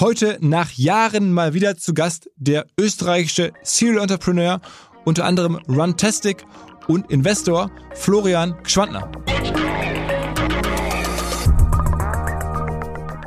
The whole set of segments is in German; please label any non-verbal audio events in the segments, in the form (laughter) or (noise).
Heute nach Jahren mal wieder zu Gast der österreichische Serial Entrepreneur, unter anderem Runtastic und Investor Florian Gschwandner.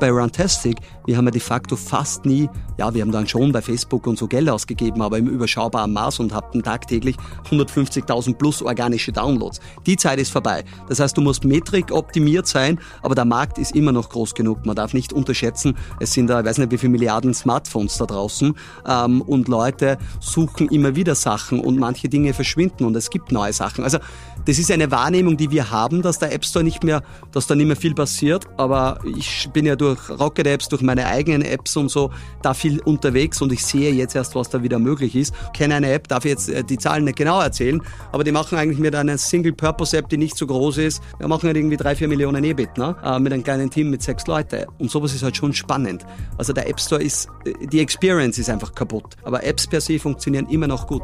bei Runtastic, wir haben ja de facto fast nie, ja, wir haben dann schon bei Facebook und so Geld ausgegeben, aber im überschaubaren Maß und hatten tagtäglich 150.000 plus organische Downloads. Die Zeit ist vorbei. Das heißt, du musst Metrik optimiert sein, aber der Markt ist immer noch groß genug. Man darf nicht unterschätzen, es sind da, ich weiß nicht, wie viele Milliarden Smartphones da draußen ähm, und Leute suchen immer wieder Sachen und manche Dinge verschwinden und es gibt neue Sachen. Also das ist eine Wahrnehmung, die wir haben, dass der App Store nicht mehr, dass da nicht mehr viel passiert. Aber ich bin ja durch Rocket Apps, durch meine eigenen Apps und so da viel unterwegs und ich sehe jetzt erst, was da wieder möglich ist. Ich kenne eine App, darf jetzt äh, die Zahlen nicht genau erzählen, aber die machen eigentlich mit einer Single-Purpose-App, die nicht so groß ist. Wir machen halt irgendwie drei, vier Millionen EBIT, ne? Äh, mit einem kleinen Team mit sechs Leuten. Und sowas ist halt schon spannend. Also der App Store ist, äh, die Experience ist einfach kaputt. Aber Apps per se funktionieren immer noch gut.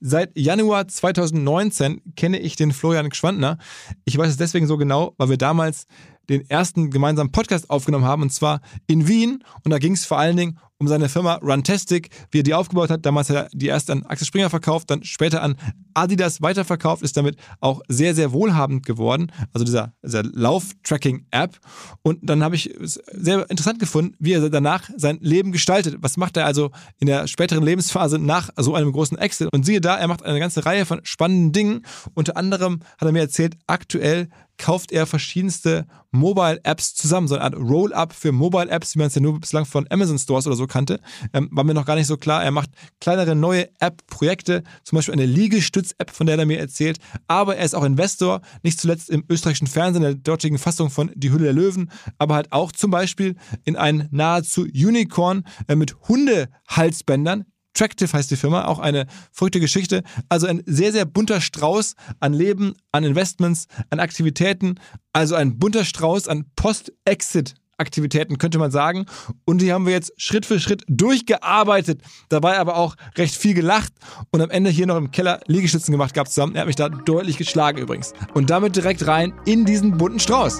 Seit Januar 2019 kenne ich den Florian Gschwandner. Ich weiß es deswegen so genau, weil wir damals den ersten gemeinsamen Podcast aufgenommen haben, und zwar in Wien. Und da ging es vor allen Dingen um seine Firma Runtastic, wie er die aufgebaut hat. Damals hat er die erst an Axel Springer verkauft, dann später an Adidas weiterverkauft, ist damit auch sehr, sehr wohlhabend geworden. Also dieser, dieser Lauf-Tracking-App. Und dann habe ich es sehr interessant gefunden, wie er danach sein Leben gestaltet. Was macht er also in der späteren Lebensphase nach so einem großen Exit? Und siehe da, er macht eine ganze Reihe von spannenden Dingen. Unter anderem hat er mir erzählt, aktuell kauft er verschiedenste Mobile-Apps zusammen, so eine Art Roll-up für Mobile-Apps, wie man es ja nur bislang von Amazon Stores oder so kannte. Ähm, war mir noch gar nicht so klar. Er macht kleinere neue App-Projekte, zum Beispiel eine Liegestütz-App, von der er mir erzählt. Aber er ist auch Investor, nicht zuletzt im österreichischen Fernsehen, der dortigen Fassung von Die Hülle der Löwen, aber halt auch zum Beispiel in ein nahezu Unicorn äh, mit Hundehalsbändern, Tractive heißt die Firma, auch eine verrückte Geschichte. Also ein sehr, sehr bunter Strauß an Leben, an Investments, an Aktivitäten. Also ein bunter Strauß an Post-Exit. Aktivitäten, könnte man sagen. Und die haben wir jetzt Schritt für Schritt durchgearbeitet. Dabei aber auch recht viel gelacht und am Ende hier noch im Keller Liegestützen gemacht gehabt zusammen. Er hat mich da deutlich geschlagen übrigens. Und damit direkt rein in diesen bunten Strauß.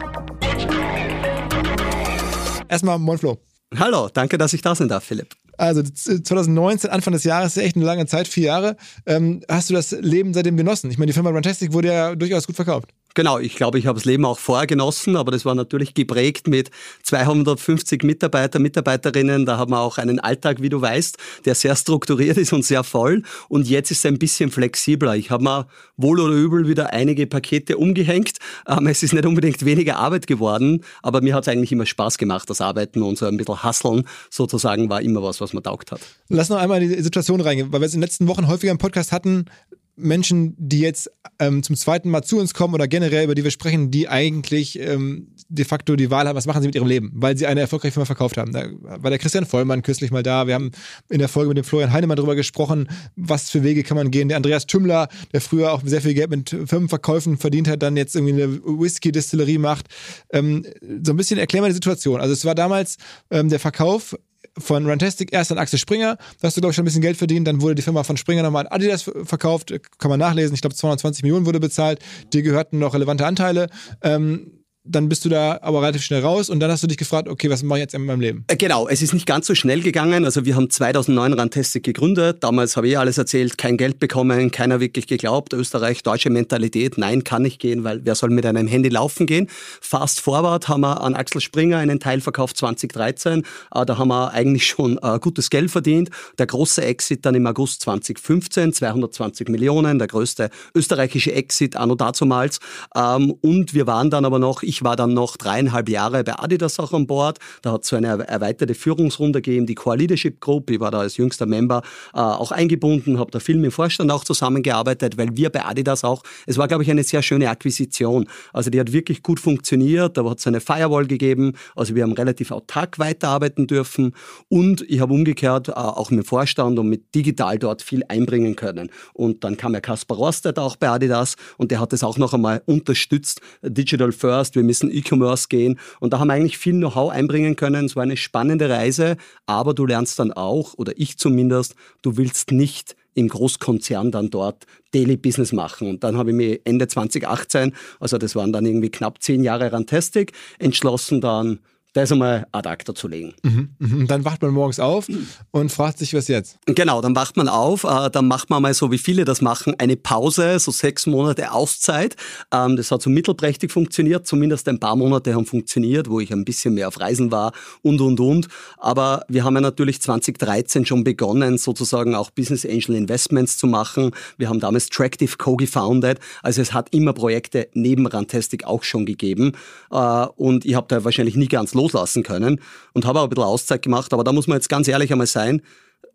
Erstmal Monflo. Hallo, danke, dass ich da sein darf, Philipp. Also 2019, Anfang des Jahres, echt eine lange Zeit, vier Jahre. Ähm, hast du das Leben seitdem genossen? Ich meine, die Firma Runtastic wurde ja durchaus gut verkauft. Genau, ich glaube, ich habe das Leben auch vorher genossen, aber das war natürlich geprägt mit 250 Mitarbeiter, Mitarbeiterinnen. Da haben wir auch einen Alltag, wie du weißt, der sehr strukturiert ist und sehr voll. Und jetzt ist es ein bisschen flexibler. Ich habe mal wohl oder übel wieder einige Pakete umgehängt. Ähm, es ist nicht unbedingt weniger Arbeit geworden, aber mir hat es eigentlich immer Spaß gemacht, das Arbeiten und so ein bisschen Hasseln sozusagen war immer was, was mir taugt hat. Lass noch einmal in die Situation reingehen, weil wir es in den letzten Wochen häufiger im Podcast hatten, Menschen, die jetzt ähm, zum zweiten Mal zu uns kommen oder generell, über die wir sprechen, die eigentlich ähm, de facto die Wahl haben, was machen sie mit ihrem Leben, weil sie eine erfolgreiche Firma verkauft haben. Da war der Christian Vollmann kürzlich mal da. Wir haben in der Folge mit dem Florian Heinemann darüber gesprochen, was für Wege kann man gehen. Der Andreas Tümmler, der früher auch sehr viel Geld mit Firmenverkäufen verdient hat, dann jetzt irgendwie eine Whisky-Distillerie macht. Ähm, so ein bisschen erklären wir die Situation. Also es war damals ähm, der Verkauf von Runtastic erst an Axel Springer. Da hast du, glaube ich, schon ein bisschen Geld verdient. Dann wurde die Firma von Springer nochmal an Adidas verkauft. Kann man nachlesen. Ich glaube, 220 Millionen wurde bezahlt. Dir gehörten noch relevante Anteile. Ähm, dann bist du da aber relativ schnell raus und dann hast du dich gefragt, okay, was mache ich jetzt in meinem Leben? Äh, genau, es ist nicht ganz so schnell gegangen. Also wir haben 2009 Rantastic gegründet. Damals habe ich alles erzählt, kein Geld bekommen, keiner wirklich geglaubt. Österreich, deutsche Mentalität, nein, kann nicht gehen, weil wer soll mit einem Handy laufen gehen? Fast forward haben wir an Axel Springer einen Teil verkauft 2013. Äh, da haben wir eigentlich schon äh, gutes Geld verdient. Der große Exit dann im August 2015, 220 Millionen, der größte österreichische Exit anno dazumals. Ähm, und wir waren dann aber noch ich war dann noch dreieinhalb Jahre bei Adidas auch an Bord. Da hat es so eine erweiterte Führungsrunde gegeben, die Core Leadership Group. Ich war da als jüngster Member äh, auch eingebunden, habe da viel mit dem Vorstand auch zusammengearbeitet, weil wir bei Adidas auch, es war, glaube ich, eine sehr schöne Akquisition. Also die hat wirklich gut funktioniert. Da hat es eine Firewall gegeben. Also wir haben relativ autark weiterarbeiten dürfen. Und ich habe umgekehrt äh, auch mit dem Vorstand und mit digital dort viel einbringen können. Und dann kam ja Kaspar Rostet auch bei Adidas und der hat es auch noch einmal unterstützt. Digital First, wir müssen E-Commerce gehen. Und da haben wir eigentlich viel Know-how einbringen können. Es war eine spannende Reise, aber du lernst dann auch, oder ich zumindest, du willst nicht im Großkonzern dann dort Daily Business machen. Und dann habe ich mich Ende 2018, also das waren dann irgendwie knapp zehn Jahre Rantastic, entschlossen dann da ist einmal ad acta zu legen. Mhm, mhm. Dann wacht man morgens auf und fragt sich, was jetzt? Genau, dann wacht man auf, äh, dann macht man mal so, wie viele das machen, eine Pause, so sechs Monate Auszeit. Ähm, das hat so mittelprächtig funktioniert, zumindest ein paar Monate haben funktioniert, wo ich ein bisschen mehr auf Reisen war und, und, und. Aber wir haben ja natürlich 2013 schon begonnen, sozusagen auch Business Angel Investments zu machen. Wir haben damals Tractive co-gefounded. Also es hat immer Projekte neben Rantastic auch schon gegeben. Äh, und ich habe da wahrscheinlich nie ganz loslassen können und habe auch ein bisschen Auszeit gemacht. Aber da muss man jetzt ganz ehrlich einmal sein,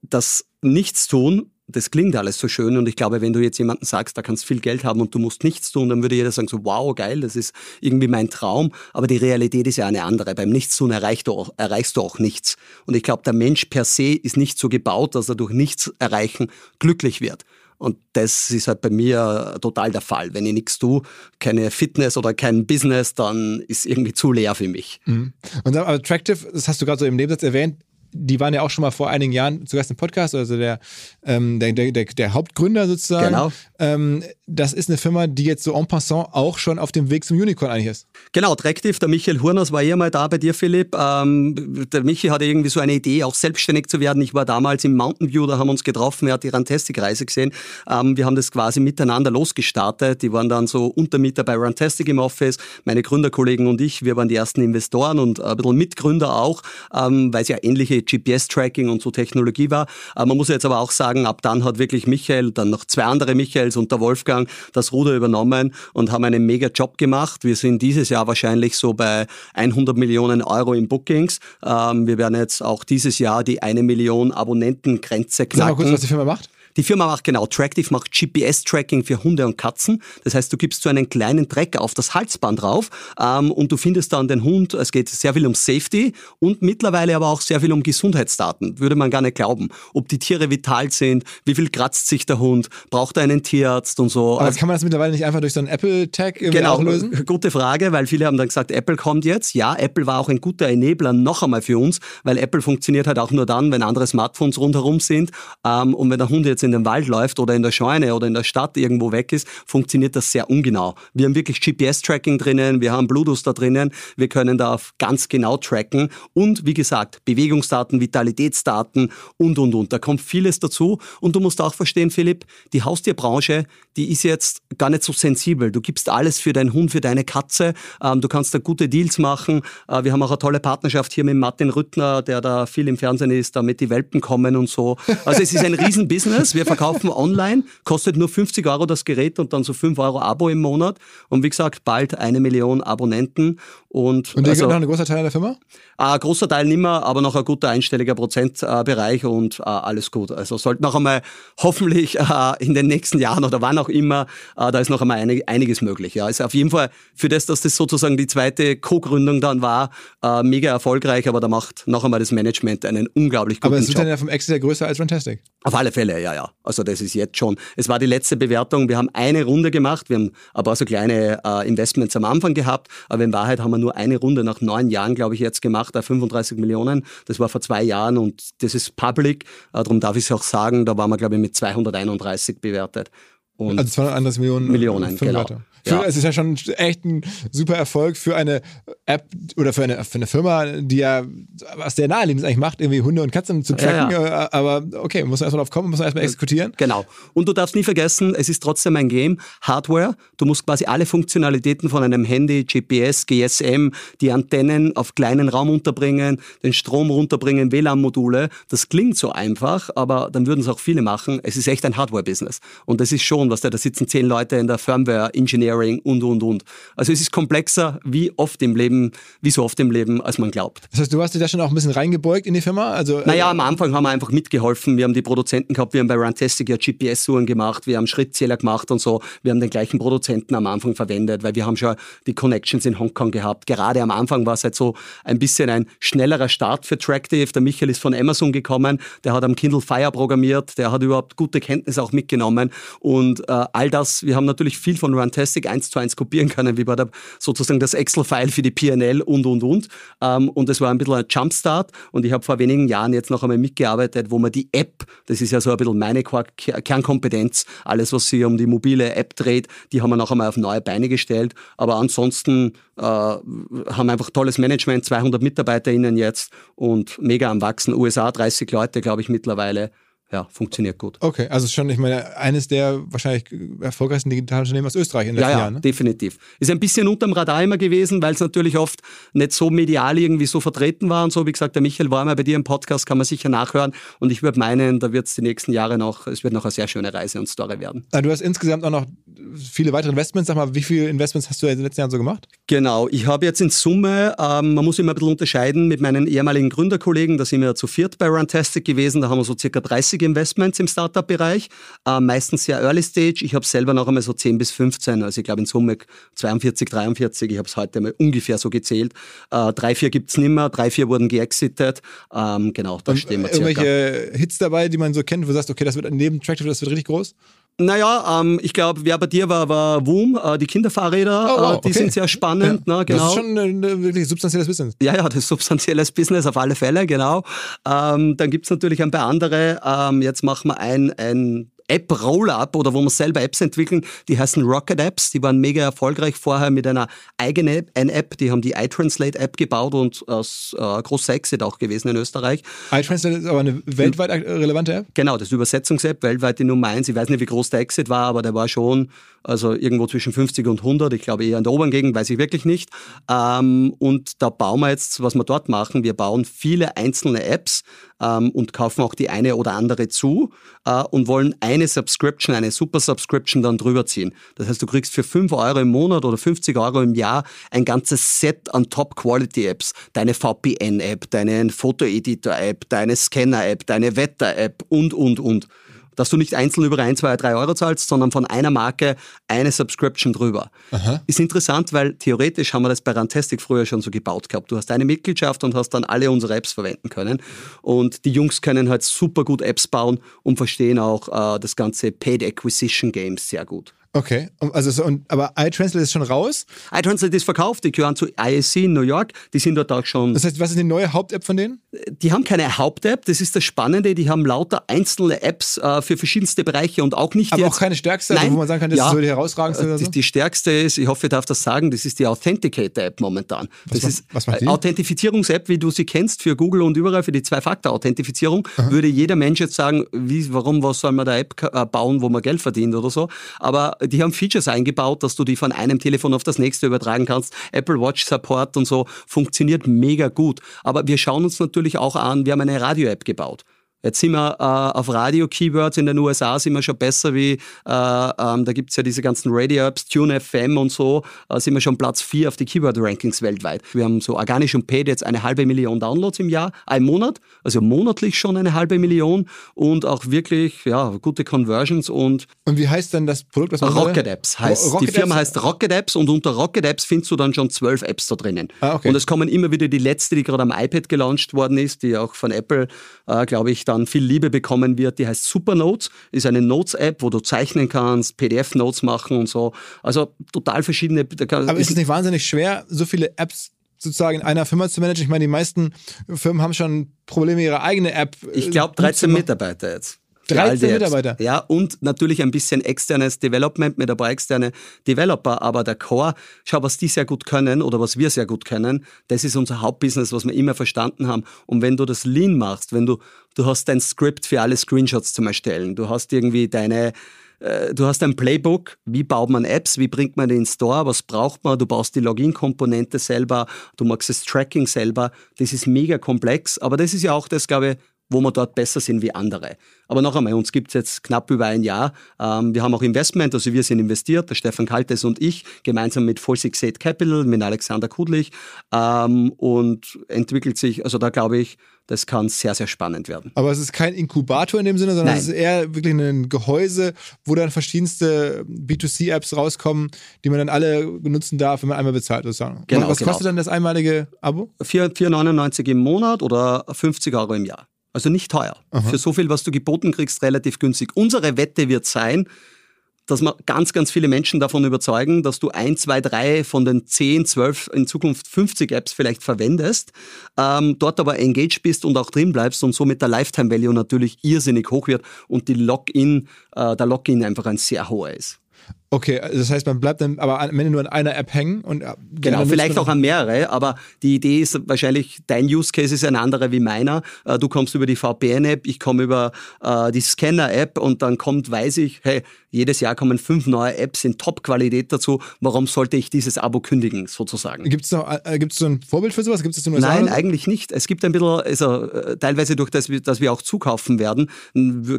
das Nichtstun, das klingt alles so schön und ich glaube, wenn du jetzt jemanden sagst, da kannst du viel Geld haben und du musst nichts tun, dann würde jeder sagen so, wow, geil, das ist irgendwie mein Traum, aber die Realität ist ja eine andere. Beim Nichtstun erreichst du auch, erreichst du auch nichts. Und ich glaube, der Mensch per se ist nicht so gebaut, dass er durch nichts erreichen glücklich wird. Und das ist halt bei mir total der Fall. Wenn ich nichts tue, keine Fitness oder kein Business, dann ist irgendwie zu leer für mich. Mhm. Und dann Attractive, das hast du gerade so im Nebensatz erwähnt, die waren ja auch schon mal vor einigen Jahren zu Gast im Podcast, also der, ähm, der, der, der, der, Hauptgründer sozusagen. Genau. Ähm, das ist eine Firma, die jetzt so en passant auch schon auf dem Weg zum Unicorn eigentlich ist. Genau, Tractive, der Michael Hurners war ja mal da bei dir, Philipp. Ähm, der Michi hatte irgendwie so eine Idee, auch selbstständig zu werden. Ich war damals im Mountain View, da haben wir uns getroffen, er hat die Rantastic-Reise gesehen. Ähm, wir haben das quasi miteinander losgestartet. Die waren dann so Untermieter bei Rantastic im Office. Meine Gründerkollegen und ich, wir waren die ersten Investoren und ein bisschen Mitgründer auch, ähm, weil es ja ähnliche GPS-Tracking und so Technologie war. Äh, man muss jetzt aber auch sagen, ab dann hat wirklich Michael, dann noch zwei andere Michaels und der Wolfgang das Ruder übernommen und haben einen mega Job gemacht. Wir sind dieses Jahr wahrscheinlich so bei 100 Millionen Euro in Bookings. Ähm, wir werden jetzt auch dieses Jahr die eine Million Abonnentengrenze knacken. Sag mal kurz, was die Firma macht. Die Firma macht genau, Tractive macht GPS-Tracking für Hunde und Katzen. Das heißt, du gibst so einen kleinen Tracker auf das Halsband drauf ähm, und du findest dann den Hund. Es geht sehr viel um Safety und mittlerweile aber auch sehr viel um Gesundheitsdaten. Würde man gar nicht glauben. Ob die Tiere vital sind, wie viel kratzt sich der Hund, braucht er einen Tierarzt und so. Aber kann man das mittlerweile nicht einfach durch so einen Apple-Tag genau, lösen? (laughs) Gute Frage, weil viele haben dann gesagt, Apple kommt jetzt. Ja, Apple war auch ein guter Enabler noch einmal für uns, weil Apple funktioniert halt auch nur dann, wenn andere Smartphones rundherum sind. Ähm, und wenn der Hund jetzt in den Wald läuft oder in der Scheune oder in der Stadt irgendwo weg ist, funktioniert das sehr ungenau. Wir haben wirklich GPS-Tracking drinnen, wir haben Bluetooth da drinnen, wir können da ganz genau tracken und wie gesagt, Bewegungsdaten, Vitalitätsdaten und, und, und. Da kommt vieles dazu und du musst auch verstehen, Philipp, die Haustierbranche, die ist jetzt gar nicht so sensibel. Du gibst alles für deinen Hund, für deine Katze, ähm, du kannst da gute Deals machen. Äh, wir haben auch eine tolle Partnerschaft hier mit Martin Rüttner, der da viel im Fernsehen ist, damit die Welpen kommen und so. Also es ist ein Riesenbusiness. Wir verkaufen online, kostet nur 50 Euro das Gerät und dann so 5 Euro Abo im Monat. Und wie gesagt, bald eine Million Abonnenten. Und, Und der also, noch ein großer Teil der Firma? ein großer Teil nimmer, aber noch ein guter einstelliger Prozentbereich und äh, alles gut. Also sollte noch einmal hoffentlich äh, in den nächsten Jahren oder wann auch immer, äh, da ist noch einmal einig, einiges möglich. Ja, ist auf jeden Fall für das, dass das sozusagen die zweite Co-Gründung dann war, äh, mega erfolgreich, aber da macht noch einmal das Management einen unglaublich guten Aber es wird Job. dann ja vom Exit her größer als Fantastic. Auf alle Fälle, ja, ja. Also das ist jetzt schon. Es war die letzte Bewertung. Wir haben eine Runde gemacht. Wir haben ein paar so kleine äh, Investments am Anfang gehabt. Aber in Wahrheit haben wir nur eine Runde nach neun Jahren, glaube ich, jetzt gemacht, auf 35 Millionen. Das war vor zwei Jahren und das ist public. Äh, darum darf ich es auch sagen. Da waren wir, glaube ich, mit 231 bewertet. Und Also 231 Millionen. Millionen, fünf genau. Leute. Für, Ja. Es ist ja schon echt ein super Erfolg für eine App oder für eine, für eine Firma, die ja was der naheliegend eigentlich macht, irgendwie Hunde und Katzen zu tracken. Ja, äh, Aber okay, muss man erstmal drauf kommen, muss man erstmal exekutieren. Genau. Und du darfst nie vergessen, es ist trotzdem ein Game, Hardware. Du musst quasi alle Funktionalitäten von einem Handy, GPS, GSM, die Antennen auf kleinen Raum unterbringen, den Strom runterbringen, WLAN-Module. Das klingt so einfach, aber dann würden es auch viele machen. Es ist echt ein Hardware-Business. Und das ist schon, was da, da sitzen zehn Leute in der Firmware, Engineering und, und, und. Also es ist komplexer, wie oft im Leben, wie so oft im Leben, als man glaubt. Das heißt, du hast dich da schon auch ein bisschen reingebeugt in die Firma? Also, äh, Naja, am Anfang haben wir einfach mitgeholfen. Wir haben die Produzenten gehabt, wir haben bei Runtastic ja GPS-Uhren gemacht, wir haben Schrittzähler gemacht und so. Wir haben den gleichen Produzenten am Anfang verwendet, weil wir haben schon die Connections in Hongkong gehabt. Gerade am Anfang war es halt so ein bisschen ein schnellerer Start für Tractive. Der Michael ist von Amazon gekommen, der hat am Kindle Fire programmiert, der hat überhaupt gute Kenntnisse auch mitgenommen. Und äh, all das, wir haben natürlich viel von Runtastic eins zu eins kopieren können, wie bei der, sozusagen das Excel-File für die PNL und, und, und. Ähm, und es war ein bisschen ein Jumpstart. Und ich habe vor wenigen Jahren jetzt noch einmal mitgearbeitet, wo man die App, das ist ja so ein bisschen meine Kernkompetenz, alles, was sich um die mobile App dreht, die haben wir noch einmal auf neue Beine gestellt. Aber ansonsten äh, haben einfach tolles Management, 200 MitarbeiterInnen jetzt und mega am Wachsen. USA 30 Leute, glaube ich, mittlerweile. Ja, funktioniert gut. Okay, also schon, ich meine, eines der wahrscheinlich erfolgreichsten digitalen Unternehmen aus Österreich in den Ja, letzten ja, Jahren. Ne? definitiv. Ist ein bisschen unterm Radar immer gewesen, weil es natürlich oft nicht so medial irgendwie so vertreten war und so. Wie gesagt, der Michael war mal bei dir im Podcast, kann man sicher nachhören. Und ich würde meinen, da wird es die nächsten Jahre noch, es wird noch eine sehr schöne Reise und Story werden. Ah, Du hast insgesamt auch noch viele weitere Investments. Sag mal, wie viele Investments hast du in den letzten Jahren so gemacht? Genau, ich habe jetzt in Summe, ähm, man muss immer ein bisschen unterscheiden mit meinen ehemaligen Gründerkollegen, da sind wir zu viert bei Runtastic gewesen, da haben wir so circa 30 Investments im Startup-Bereich, äh, meistens sehr Early Stage. Ich habe selber noch einmal so 10 bis 15, also ich glaube in Summe 42, 43, ich habe es heute mal ungefähr so gezählt. Äh, drei, vier gibt's nimmer, drei, vier wurden geexitet. Ähm, genau, da stehen wir circa. Irgendwelche Hits dabei, die man so kennt, wo du sagst, okay, das wird neben Tractive, das wird richtig groß? Naja, ähm, ich glaube, wer bei dir war, war Woom, äh, die Kinderfahrräder, Oh, wow, äh, die okay. sind sehr spannend, ne, genau. Das ist schon ein ein wirklich substanzielles Business. Ja, ja, das ist substanzielles Business auf alle Fälle, genau. Ähm, dann gibt's natürlich ein paar andere. Ähm, jetzt machen wir ein, ein App-Roll-Up oder wo wir selber Apps entwickeln. Die heißen Rocket Apps. Die waren mega erfolgreich vorher mit einer eigenen App. Eine App. Die haben die iTranslate-App gebaut und äh, s- äh, großer Exit auch gewesen in Österreich. iTranslate ist aber eine weltweit relevante App. Genau, das Übersetzungs-App, weltweit die Nummer eins. Ich weiß nicht, wie groß der Exit war, aber der war schon also irgendwo zwischen 50 und 100. Ich glaube eher in der oberen Gegend, weiß ich wirklich nicht. Ähm, und da bauen wir jetzt, was wir dort machen, wir bauen viele einzelne Apps ähm, und kaufen auch die eine oder andere zu äh, und wollen eine Subscription, eine Super Subscription dann drüber ziehen. Das heißt, du kriegst für 5 Euro im Monat oder 50 Euro im Jahr ein ganzes Set an Top-Quality-Apps. Deine VPN-App, deine Foto-Editor-App, deine Scanner-App, deine Wetter-App und, und, und dass du nicht einzeln über ein, zwei, drei Euro zahlst, sondern von einer Marke eine Subscription drüber. Ist interessant, weil theoretisch haben wir das bei Rantastic früher schon so gebaut gehabt. Du hast eine Mitgliedschaft und hast dann alle unsere Apps verwenden können. Und die Jungs können halt super gut Apps bauen und verstehen auch äh, das ganze Paid Acquisition Games sehr gut. Okay, also so, und, aber iTranslate ist schon raus. iTranslate ist verkauft, die gehören zu ISC in New York, die sind dort auch schon Das heißt, was ist die neue Haupt-App von denen? die haben keine Haupt-App, das ist das Spannende, die haben lauter einzelne Apps äh, für verschiedenste Bereiche und auch nicht Aber jetzt... auch keine stärkste, also Nein, wo man sagen kann, das ja, ist so die herausragendste äh, oder die, so? die stärkste ist, ich hoffe, ich darf das sagen, das ist die Authenticator-App momentan. Was das macht- ist was macht die? äh, Authentifizierungs-App, wie du sie kennst für Google und überall für die Zwei-Faktor-Authentifizierung, würde jeder Mensch jetzt sagen, wie, warum, was soll man da App äh, bauen, wo man Geld verdient oder so. Aber die haben Features eingebaut, dass du die von einem Telefon auf das nächste übertragen kannst. Apple Watch Support und so funktioniert mega gut. Aber wir schauen uns natürlich auch an, wir haben eine Radio-App gebaut. Jetzt sind wir äh, auf Radio-Keywords in den USA sind wir schon besser wie, äh, ähm, da gibt's ja diese ganzen Radio-Apps, Tune FM und so, äh, sind wir schon Platz 4 auf die Keyword-Rankings weltweit. Wir haben so organisch und paid jetzt eine halbe Million Downloads im Jahr, ein Monat, also monatlich schon eine halbe Million und auch wirklich ja, gute Conversions und Und wie heißt dann das Produkt, was man Rocket Apps heißt. Rocket die Firma Apps? heißt Rocket Apps und unter Rocket Apps findest du dann schon zwölf Apps da drinnen. Ah, okay. Und es kommen immer wieder die letzte, die gerade am iPad gelauncht worden ist, die auch von Apple, äh, glaube ich, dann viel Liebe bekommen wird. Die heißt Supernotes, ist eine Notes-App, wo du zeichnen kannst, PDF-Notes machen und so. Also total verschiedene. kann- Aber ist es nicht wahnsinnig schwer, so viele Apps sozusagen in einer Firma zu managen? Ich meine, die meisten Firmen haben schon Probleme, ihre eigene App. äh, Ich glaube gut zu 13 machen. Mitarbeiter jetzt. Für 13 all die Apps. Mitarbeiter? Ja, und natürlich ein bisschen externes Development mit ein paar externe Developer, aber der Core, schau, was die sehr gut können oder was wir sehr gut können, das ist unser Hauptbusiness, was wir immer verstanden haben. Und wenn du das Lean machst, wenn du, du hast dein Skript für alle Screenshots zum Erstellen, du hast irgendwie deine, äh, du hast ein Playbook, wie baut man Apps, wie bringt man die in den Store, was braucht man, du baust die Login-Komponente selber, du machst das Tracking selber, das ist mega komplex, aber das ist ja auch das, glaube ich, wo wir dort besser sind wie andere. Aber noch einmal, uns gibt es jetzt knapp über ein Jahr. Ähm, wir haben auch Investment, also wir sind investiert, der Stefan Kaltes und ich, gemeinsam mit Full Six Eight Capital, mit Alexander Kudlich ähm, und entwickelt sich, also da glaube ich, das kann sehr, sehr spannend werden. Aber es ist kein Inkubator in dem Sinne, sondern Nein. es ist eher wirklich ein Gehäuse, wo dann verschiedenste B2C-Apps rauskommen, die man dann alle benutzen darf, wenn man einmal bezahlt. Sozusagen. Genau, Was genau. kostet dann das einmalige Abo? 4 4,99 im Monat oder 50 Euro im Jahr. Also nicht teuer. Für so viel, was du geboten kriegst, relativ günstig. Unsere Wette wird sein, dass wir ganz, ganz viele Menschen davon überzeugen, dass du ein, zwei, drei von den 10, 12, in Zukunft 50 Apps vielleicht verwendest, ähm, dort aber engaged bist und auch drin bleibst und somit der Lifetime Value natürlich irrsinnig hoch wird und die Login, äh, der Login einfach ein sehr hoher ist. Okay, das heißt, man bleibt dann aber am Ende nur an einer App hängen und äh, Genau, vielleicht auch an mehrere, aber die Idee ist wahrscheinlich, dein Use Case ist ein anderer wie meiner. Äh, Du kommst über die VPN-App, ich komme über äh, die Scanner-App und dann kommt, weiß ich, hey, jedes Jahr kommen fünf neue Apps in Top-Qualität dazu. Warum sollte ich dieses Abo kündigen, sozusagen? Gibt es noch äh, gibt's so ein Vorbild für sowas? Gibt es das in den USA Nein, so? eigentlich nicht. Es gibt ein bisschen, also teilweise durch das, dass wir auch zukaufen werden,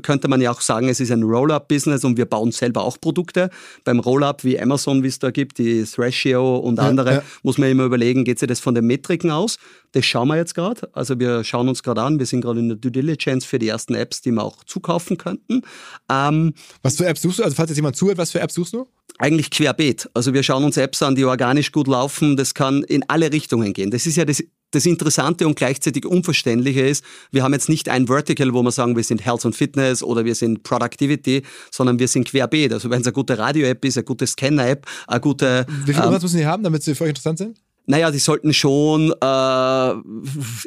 könnte man ja auch sagen, es ist ein Roll-Up-Business und wir bauen selber auch Produkte. Beim Roll-Up wie Amazon, wie es da gibt, die Thrashio und andere, ja. muss man immer überlegen, geht sich das von den Metriken aus? Das schauen wir jetzt gerade. Also wir schauen uns gerade an, wir sind gerade in der Due Diligence für die ersten Apps, die wir auch zukaufen könnten. Ähm, Was für Apps suchst du? Also falls jetzt jemand zuhört, was für Apps suchst du? eigentlich querbeet. Also wir schauen uns Apps an, die organisch gut laufen. Das kann in alle Richtungen gehen. Das ist ja das, das Interessante und gleichzeitig Unverständliche ist, wir haben jetzt nicht ein Vertical, wo wir sagen, wir sind Health und Fitness oder wir sind Productivity, sondern wir sind querbeet. Also wenn es eine gute Radio-App ist, eine gute Scanner-App, eine gute... Wie viel ähm, Umsatz müssen die haben, damit sie für euch interessant sind? Naja, die sollten schon, äh,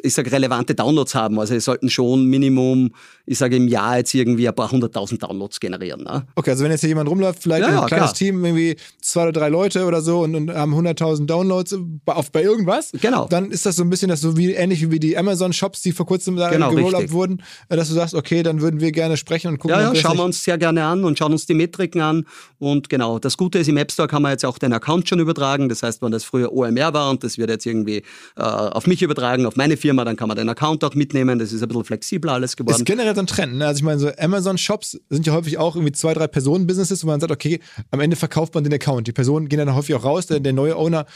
ich sage, relevante Downloads haben. Also die sollten schon Minimum, ich sage, im Jahr jetzt irgendwie ein paar hunderttausend Downloads generieren. Ne? Okay, also wenn jetzt hier jemand rumläuft, vielleicht Ja, ein ja, kleines klar. Team, irgendwie zwei oder drei Leute oder so und, und haben 100.000 Downloads bei, auf, bei irgendwas, Genau. dann ist das so ein bisschen das so wie ähnlich wie die Amazon-Shops, die vor kurzem da Genau, gerollt wurden, äh, dass du sagst, okay, dann würden wir gerne sprechen und gucken, Ja, ja, schauen wir uns sehr gerne an und schauen uns die Metriken an. Und genau, das Gute ist, im App Store kann man jetzt auch den Account schon übertragen. Das heißt, wenn das früher OMR war und das wird jetzt irgendwie äh, auf mich übertragen, auf meine Firma, dann kann man den Account auch mitnehmen. Das ist ein bisschen flexibler alles ist geworden. generell so ein Trend. Ne? Also ich meine, so Amazon-Shops sind ja häufig auch irgendwie zwei, drei Personen-Businesses, wo man sagt, okay, am Ende verkauft man den Account. Die Personen gehen dann häufig auch raus, der, der neue Owner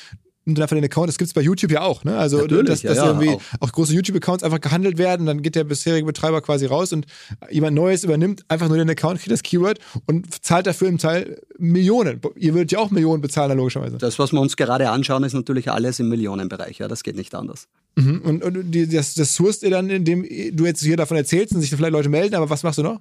dann einfach den Account. Das gibt es bei YouTube ja auch. Ne? Also Natürlich, dass, dass ja, irgendwie auch. auch. große YouTube-Accounts einfach gehandelt werden, dann geht der bisherige Betreiber quasi raus und jemand Neues übernimmt einfach nur den Account, kriegt das Keyword und zahlt dafür im Teil Millionen. Ihr würdet ja auch Millionen bezahlen, logischerweise. Das, was wir uns gerade anschauen, ist natürlich alles im Millionenbereich. Ja, das geht nicht anders. Mhm. Und, und die, das, das sourst ihr dann, indem du jetzt hier davon erzählst und sich vielleicht Leute melden, aber was machst du noch?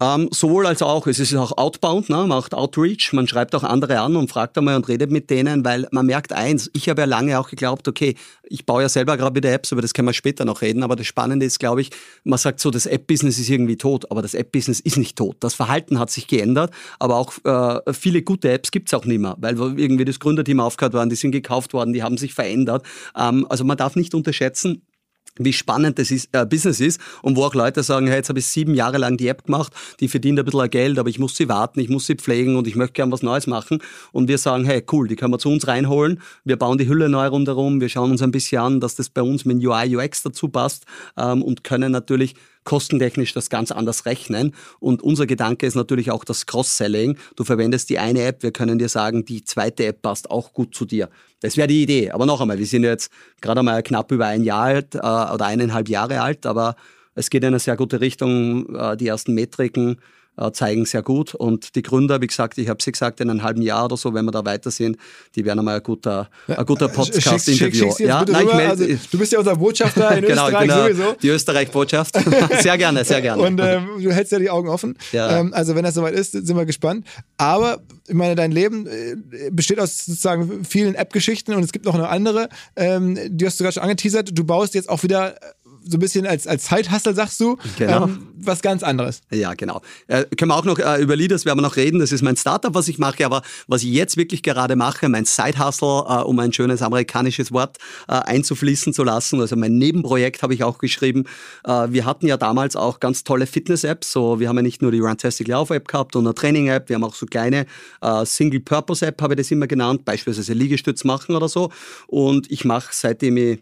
Ähm, sowohl als auch. Es ist auch outbound, ne? man macht Outreach, man schreibt auch andere an und fragt einmal und redet mit denen, weil man merkt eins, ich habe ja lange auch geglaubt, okay, ich baue ja selber gerade wieder Apps, über das können wir später noch reden, aber das Spannende ist, glaube ich, man sagt so, das App-Business ist irgendwie tot, aber das App-Business ist nicht tot. Das Verhalten hat sich geändert, aber auch äh, viele gute Apps gibt es auch nicht mehr, weil irgendwie das Gründerteam aufgehört waren, die sind gekauft worden, die haben sich verändert. Ähm, also man darf nicht unterschätzen, wie spannend das ist, äh, Business ist und wo auch Leute sagen, hey, jetzt habe ich sieben Jahre lang die App gemacht, die verdient ein bisschen Geld, aber ich muss sie warten, ich muss sie pflegen und ich möchte gern was Neues machen. Und wir sagen, hey, cool, die können wir zu uns reinholen. Wir bauen die Hülle neu rundherum, wir schauen uns ein bisschen an, dass das bei uns mit UI, UX dazu passt ähm, und können natürlich kostentechnisch das ganz anders rechnen. Und unser Gedanke ist natürlich auch das Cross-Selling. Du verwendest die eine App, wir können dir sagen, die zweite App passt auch gut zu dir. Das wäre die Idee. Aber noch einmal, wir sind jetzt gerade einmal knapp über ein Jahr alt äh, oder eineinhalb Jahre alt, aber es geht in eine sehr gute Richtung. Äh, die ersten Metriken zeigen sehr gut. Und die Gründer, wie gesagt, ich habe sie gesagt, in einem halben Jahr oder so, wenn wir da weiter sind, die werden einmal ein guter, ein guter Podcast-Interview. Ja, nein, ich mein, also, du bist ja unser Botschafter in (laughs) genau, Österreich genau, sowieso. Die Österreich-Botschaft. (laughs) sehr gerne, sehr gerne. Und ähm, du hältst ja die Augen offen. Ja. Ähm, also wenn das soweit ist, sind wir gespannt. Aber ich meine, dein Leben äh, besteht aus sozusagen vielen App-Geschichten und es gibt noch eine andere, ähm, die hast du gerade schon angeteasert. Du baust jetzt auch wieder so ein bisschen als, als Zeithassel, sagst du, genau. ähm, was ganz anderes. Ja, genau. Äh, können wir auch noch äh, über Leaders, werden wir noch reden, das ist mein Startup, was ich mache, aber was ich jetzt wirklich gerade mache, mein Sidehustle, äh, um ein schönes amerikanisches Wort äh, einzufließen zu lassen, also mein Nebenprojekt habe ich auch geschrieben. Äh, wir hatten ja damals auch ganz tolle Fitness-Apps, so wir haben ja nicht nur die Runtastic Lauf-App gehabt und eine Training-App, wir haben auch so kleine äh, Single-Purpose-App, habe ich das immer genannt, beispielsweise Liegestütz machen oder so und ich mache seitdem ich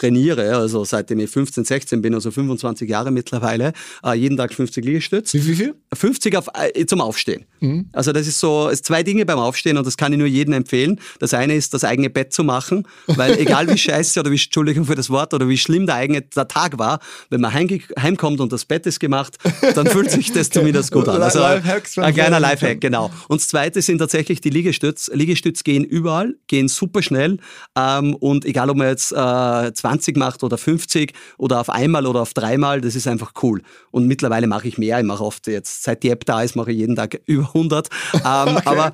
trainiere, also seitdem ich 15, 16 bin, also 25 Jahre mittlerweile, äh, jeden Tag 50 Liegestütz. Wie, wie viel? 50 auf, äh, zum Aufstehen. Mhm. Also das ist so, es zwei Dinge beim Aufstehen und das kann ich nur jedem empfehlen. Das eine ist, das eigene Bett zu machen, weil (laughs) egal wie scheiße oder wie, Entschuldigung für das Wort, oder wie schlimm der eigene der Tag war, wenn man heim, heimkommt und das Bett ist gemacht, dann fühlt sich das zumindest gut an. Also ein kleiner Lifehack, genau. Und das zweite sind tatsächlich die Liegestütz. Liegestütz gehen überall, gehen super schnell ähm, und egal ob man jetzt äh, 20 macht oder 50 oder auf einmal oder auf dreimal, das ist einfach cool. Und mittlerweile mache ich mehr. Ich mache oft jetzt, seit die App da ist, mache ich jeden Tag (laughs) über 100. Ähm, okay. Aber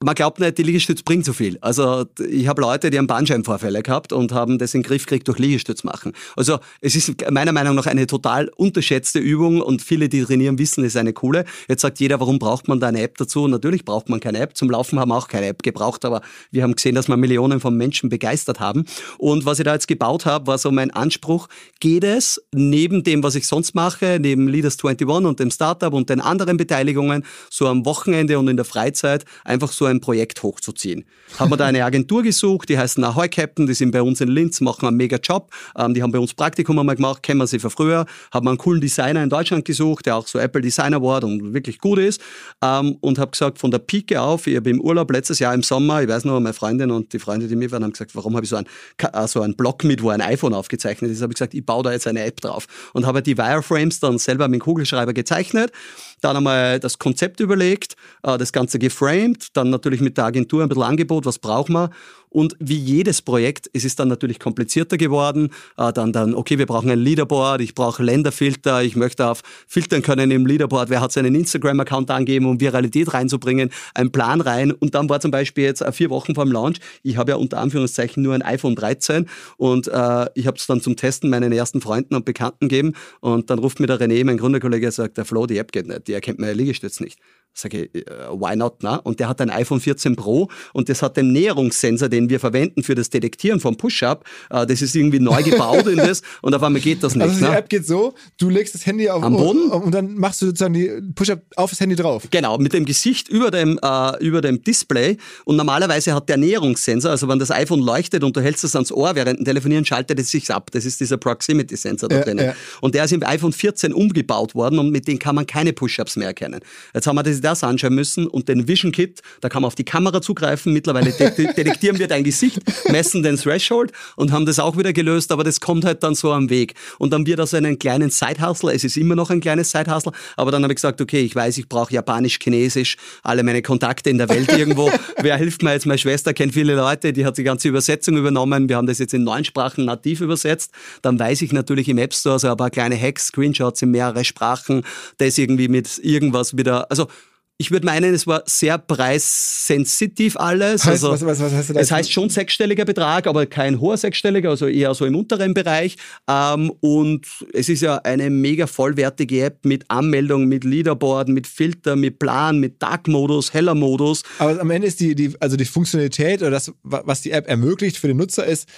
man glaubt nicht, die Liegestütz bringt so viel. Also ich habe Leute, die haben Bandscheibenvorfälle gehabt und haben das in den Griff gekriegt durch Liegestütz machen. Also es ist meiner Meinung nach eine total unterschätzte Übung und viele, die trainieren, wissen, es ist eine coole. Jetzt sagt jeder, warum braucht man da eine App dazu? Natürlich braucht man keine App. Zum Laufen haben wir auch keine App gebraucht, aber wir haben gesehen, dass wir Millionen von Menschen begeistert haben. Und was ich da jetzt gebaut habe, war so mein Anspruch, geht es neben dem, was ich sonst mache, neben Leaders 21 und dem Startup und den anderen Beteiligungen, so am Wochenende und in der Freizeit einfach so ein Projekt hochzuziehen. Haben wir da eine Agentur gesucht, die heißen Ahoy Captain, die sind bei uns in Linz, machen einen mega Job. Ähm, die haben bei uns Praktikum einmal gemacht, kennen wir sie von früher. Haben einen coolen Designer in Deutschland gesucht, der auch so Apple Design Award und wirklich gut ist. Ähm, und habe gesagt, von der Pike auf, ich habe im Urlaub letztes Jahr im Sommer, ich weiß noch, meine Freundin und die Freunde, die mir waren, haben gesagt, warum habe ich so einen, äh, so einen Block mit, wo ein iPhone aufgezeichnet ist. Habe ich gesagt, ich baue da jetzt eine App drauf. Und habe die Wireframes dann selber mit dem Kugelschreiber gezeichnet dann einmal das Konzept überlegt, äh, das Ganze geframed, dann natürlich mit der Agentur ein bisschen Angebot, was braucht man und wie jedes Projekt, es ist dann natürlich komplizierter geworden. Äh, dann, dann, okay, wir brauchen ein Leaderboard, ich brauche Länderfilter, ich möchte auf filtern können im Leaderboard, wer hat seinen Instagram-Account angegeben, um Viralität reinzubringen, einen Plan rein. Und dann war zum Beispiel jetzt äh, vier Wochen vor dem Launch, ich habe ja unter Anführungszeichen nur ein iPhone 13 und äh, ich habe es dann zum Testen meinen ersten Freunden und Bekannten gegeben und dann ruft mir der René, mein Gründerkollege, sagt, der Flo, die App geht nicht, die erkennt meine Liegestütze nicht. Sage ich, uh, why not? Na? Und der hat ein iPhone 14 Pro und das hat den Näherungssensor, den wir verwenden für das Detektieren vom Push-Up. Uh, das ist irgendwie neu gebaut in das (laughs) und auf einmal geht das nicht. Also die App geht so, du legst das Handy auf, am Boden und, und dann machst du sozusagen die Push-Up auf das Handy drauf. Genau, mit dem Gesicht über dem, uh, über dem Display und normalerweise hat der Näherungssensor, also wenn das iPhone leuchtet und du hältst es ans Ohr während dem Telefonieren, schaltet es sich ab. Das ist dieser Proximity-Sensor da ja, drinnen. Ja. Und der ist im iPhone 14 umgebaut worden und mit dem kann man keine Push-Ups mehr erkennen. Jetzt haben wir das das anschauen müssen und den Vision Kit, da kann man auf die Kamera zugreifen. Mittlerweile de detektieren wir dein Gesicht, messen den Threshold und haben das auch wieder gelöst, aber das kommt halt dann so am Weg. Und dann wird das einen kleinen Side-Hustle. Es ist immer noch ein kleines Side-Hustle, aber dann habe ich gesagt, okay, ich weiß, ich brauche Japanisch, Chinesisch, alle meine Kontakte in der Welt irgendwo. (laughs) Wer hilft mir jetzt? Meine Schwester kennt viele Leute, die hat die ganze Übersetzung übernommen. Wir haben das jetzt in neun Sprachen nativ übersetzt. Dann weiß ich natürlich im App Store so ein paar kleine Hacks, Screenshots in mehrere Sprachen, das irgendwie mit irgendwas wieder, also ich würde meinen, es war sehr preissensitiv alles. Heißt, also, was, was, was heißt das? Es heißt schon sechsstelliger Betrag, aber kein hoher sechsstelliger, also eher so im unteren Bereich. Ähm, und es ist ja eine mega vollwertige App mit Anmeldung, mit Leaderboard, mit Filter, mit Plan, mit Dark-Modus, heller Modus. Aber am Ende ist die, die, also die Funktionalität oder das, was die App ermöglicht für den Nutzer ist,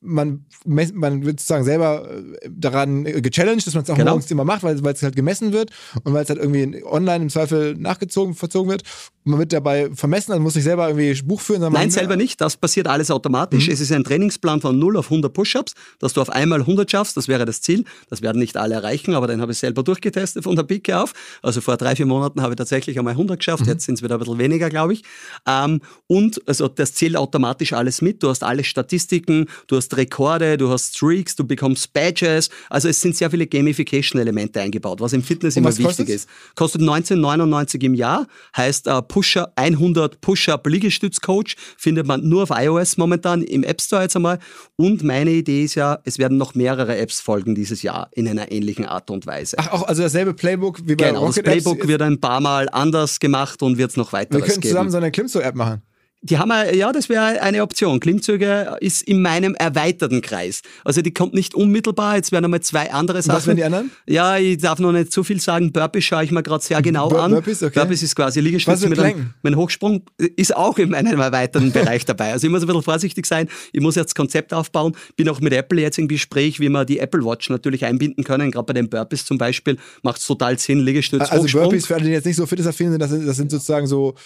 man, man wird sozusagen selber äh, daran gechallenged, dass man es auch genau. morgens immer macht, weil, weil es halt gemessen wird und weil es halt irgendwie online im Zweifel nachgezogen, verzogen wird. Man wird dabei vermessen, also muss sich selber irgendwie Buch führen. Nein, man, selber nicht. Das passiert alles automatisch. Mhm. Es ist ein Trainingsplan von 0 auf 100 Push-Ups, dass du auf einmal 100 schaffst. Das wäre das Ziel. Das werden nicht alle erreichen, aber den habe ich selber durchgetestet von der Pike auf. Also vor drei, vier Monaten habe ich tatsächlich einmal 100 geschafft. Mhm. Jetzt sind es wieder ein bisschen weniger, glaube ich. Ähm, und also das zählt automatisch alles mit. Du hast alle Statistiken, du hast Rekorde, du hast Streaks, du bekommst Badges. Also es sind sehr viele Gamification-Elemente eingebaut, was im Fitness Und immer wichtig kostet's? ist. Kostet 19,99 im Jahr, heißt äh, Pusher 100 Push-Up Liegestütz-Coach, findet man nur auf iOS momentan im App Store jetzt einmal. Und meine Idee ist ja, es werden noch mehrere Apps folgen dieses Jahr in einer ähnlichen Art und Weise. Ach, auch also dasselbe Playbook wie bei Genau, Rocket das Playbook Apps wird ein paar Mal anders gemacht und wird es noch weiter geben. Wir können zusammen so eine Klimmzug-App machen. Die haben wir, ja, das wäre eine Option. Klimmzüge ist in meinem erweiterten Kreis. Also die kommt nicht unmittelbar. Jetzt werden nochmal zwei andere Sachen. was wären die anderen? Ja, ich darf noch nicht zu viel sagen. Burpees schaue ich mir gerade sehr genau Bur an. Burpees, okay. Burpees ist quasi Liegestütze mit einem, mein Hochsprung ist auch in meinem erweiterten Bereich dabei. Also ich muss ein bisschen vorsichtig sein. Ich muss jetzt Konzept aufbauen. Bin auch mit Apple jetzt im Gespräch, wie wir die Apple Watch natürlich einbinden können. Gerade bei den Burpees zum Beispiel macht es total Sinn. Liegestütze, Also Hochsprung. Burpees, für alle, die jetzt nicht so fitnessaffin sind, das sind, das sind sozusagen so,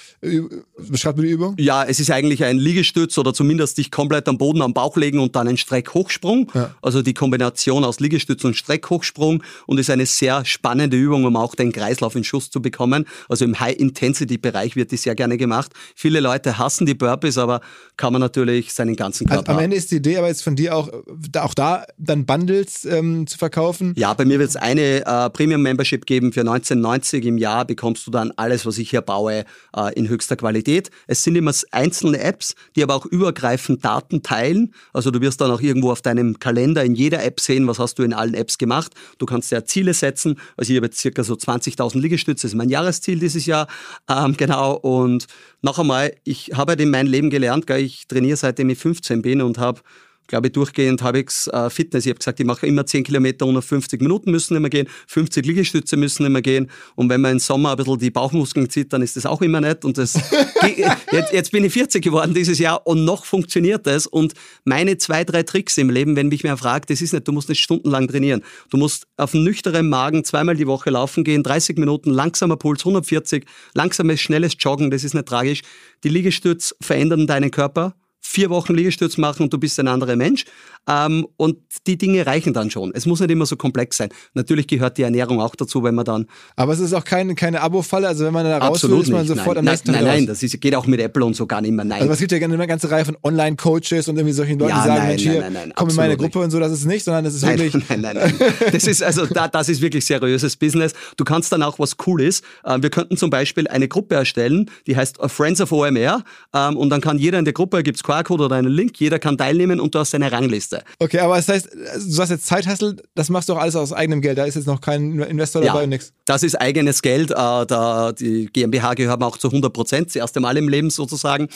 beschreibt mir die Übung? Ja, es ist eigentlich ein Liegestütz oder zumindest dich komplett am Boden am Bauch legen und dann einen Streckhochsprung. Ja. Also die Kombination aus Liegestütz und Streckhochsprung und ist eine sehr spannende Übung, um auch den Kreislauf in Schuss zu bekommen. Also im High-Intensity-Bereich wird die sehr gerne gemacht. Viele Leute hassen die Burpees, aber kann man natürlich seinen ganzen Körper. Also am Ende ist die Idee aber jetzt von dir auch, auch da dann Bundles ähm, zu verkaufen? Ja, bei mir wird es eine äh, Premium-Membership geben für 1990 im Jahr bekommst du dann alles, was ich hier baue, äh, in höchster Qualität. Es sind immer einzelne Apps, die aber auch übergreifend Daten teilen. Also du wirst dann auch irgendwo auf deinem Kalender in jeder App sehen, was hast du in allen Apps gemacht. Du kannst ja Ziele setzen. Also ich habe jetzt circa so 20.000 Liegestütze, das ist mein Jahresziel dieses Jahr. Ähm, genau. Und noch einmal, ich habe halt in meinem Leben gelernt, gell, ich trainiere seitdem ich 15 bin und habe glaube ich, durchgehend halbwegs äh, Fitness. Ich habe gesagt, ich mache immer 10 Kilometer unter 50 Minuten müssen immer gehen, 50 Liegestütze müssen immer gehen. Und wenn man im Sommer ein bisschen die Bauchmuskeln zieht, dann ist das auch immer nett. Und das, (laughs) jetzt, jetzt bin ich 40 geworden dieses Jahr und noch funktioniert das. Und meine zwei, drei Tricks im Leben, wenn mich wer fragt, das ist nicht, du musst nicht stundenlang trainieren. Du musst auf nüchternem Magen zweimal die Woche laufen gehen, 30 Minuten, langsamer Puls, 140, langsames, schnelles Joggen, das ist nicht tragisch. Die Liegestütze verändern deinen Körper vier Wochen Liegestütz machen und du bist ein anderer Mensch. Ähm, und die Dinge reichen dann schon. Es muss nicht immer so komplex sein. Natürlich gehört die Ernährung auch dazu, wenn man dann. Aber es ist auch kein, keine Abo-Falle. Also wenn man da raus will, ist man nicht. sofort nein, am nächsten Nein, nein, nein, das ist, geht auch mit Apple und so gar nicht mehr. Nein. Also es gibt ja gerne eine ganze Reihe von Online-Coaches und irgendwie solchen Leuten, ja, die sagen, nein, Mensch, hier, nein, nein, komm in meine Gruppe nicht. und so. Das ist nicht, sondern das ist wirklich. (laughs) Nein, nein, nein. Das ist also da, das ist wirklich seriöses Business. Du kannst dann auch was cool ist. Ähm, wir könnten zum Beispiel eine Gruppe erstellen, die heißt Friends of OMR. Ähm, und dann kann jeder in der Gruppe, gibt es QR-Code oder einen Link, jeder kann teilnehmen und du hast eine Rangliste. Okay, aber das heißt, du hast jetzt Zeithassel, das machst du auch alles aus eigenem Geld. Da ist jetzt noch kein Investor dabei ja, und nichts. Das ist eigenes Geld. Äh, da, die GmbH gehört auch zu 100 Prozent, das erste Mal im Leben sozusagen.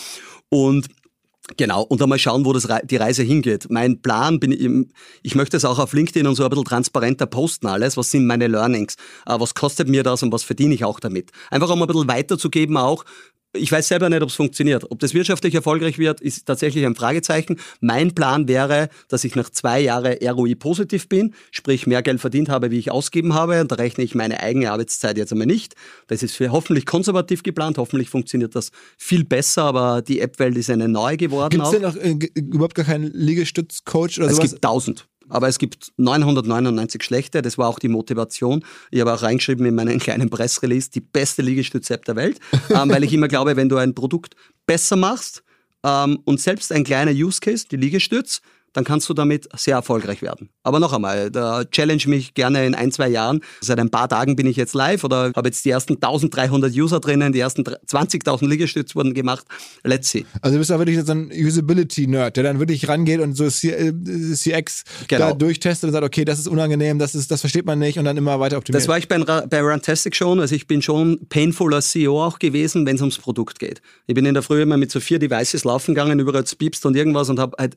Und Genau, und einmal schauen, wo das, die Reise hingeht. Mein Plan, bin ich, ich möchte es auch auf LinkedIn und so ein bisschen transparenter posten alles. Was sind meine Learnings? Äh, was kostet mir das und was verdiene ich auch damit? Einfach um ein bisschen weiterzugeben auch, ich weiß selber nicht, ob es funktioniert. Ob das wirtschaftlich erfolgreich wird, ist tatsächlich ein Fragezeichen. Mein Plan wäre, dass ich nach zwei Jahren ROI positiv bin, sprich mehr Geld verdient habe, wie ich ausgeben habe. Und da rechne ich meine eigene Arbeitszeit jetzt einmal nicht. Das ist für hoffentlich konservativ geplant. Hoffentlich funktioniert das viel besser, aber die App-Welt ist eine neue geworden. Gibt es denn noch äh, überhaupt gar keinen Liegestützcoach oder es sowas? Es gibt tausend. Aber es gibt 999 schlechte, das war auch die Motivation. Ich habe auch reingeschrieben in meinen (laughs) kleinen Pressrelease, die beste Liegestütz-App der Welt, (laughs) ähm, weil ich immer glaube, wenn du ein Produkt besser machst ähm, und selbst ein kleiner Use Case, die Liegestütz, dann kannst du damit sehr erfolgreich werden. Aber noch einmal, da challenge mich gerne in ein, zwei Jahren. Seit ein paar Tagen bin ich jetzt live oder habe jetzt die ersten 1300 User drinnen, die ersten 20.000 Liegestütze wurden gemacht. Let's see. Also du bist auch wirklich so ein Usability-Nerd, der dann wirklich rangeht und so CX äh, genau. da durchtestet und sagt, okay, das ist unangenehm, das, ist, das versteht man nicht und dann immer weiter optimiert. Das war ich bei, bei Runtastic schon. Also ich bin schon painfuler CEO auch gewesen, wenn es ums Produkt geht. Ich bin in der Früh immer mit so vier Devices laufen gegangen, überall piepst und irgendwas und habe halt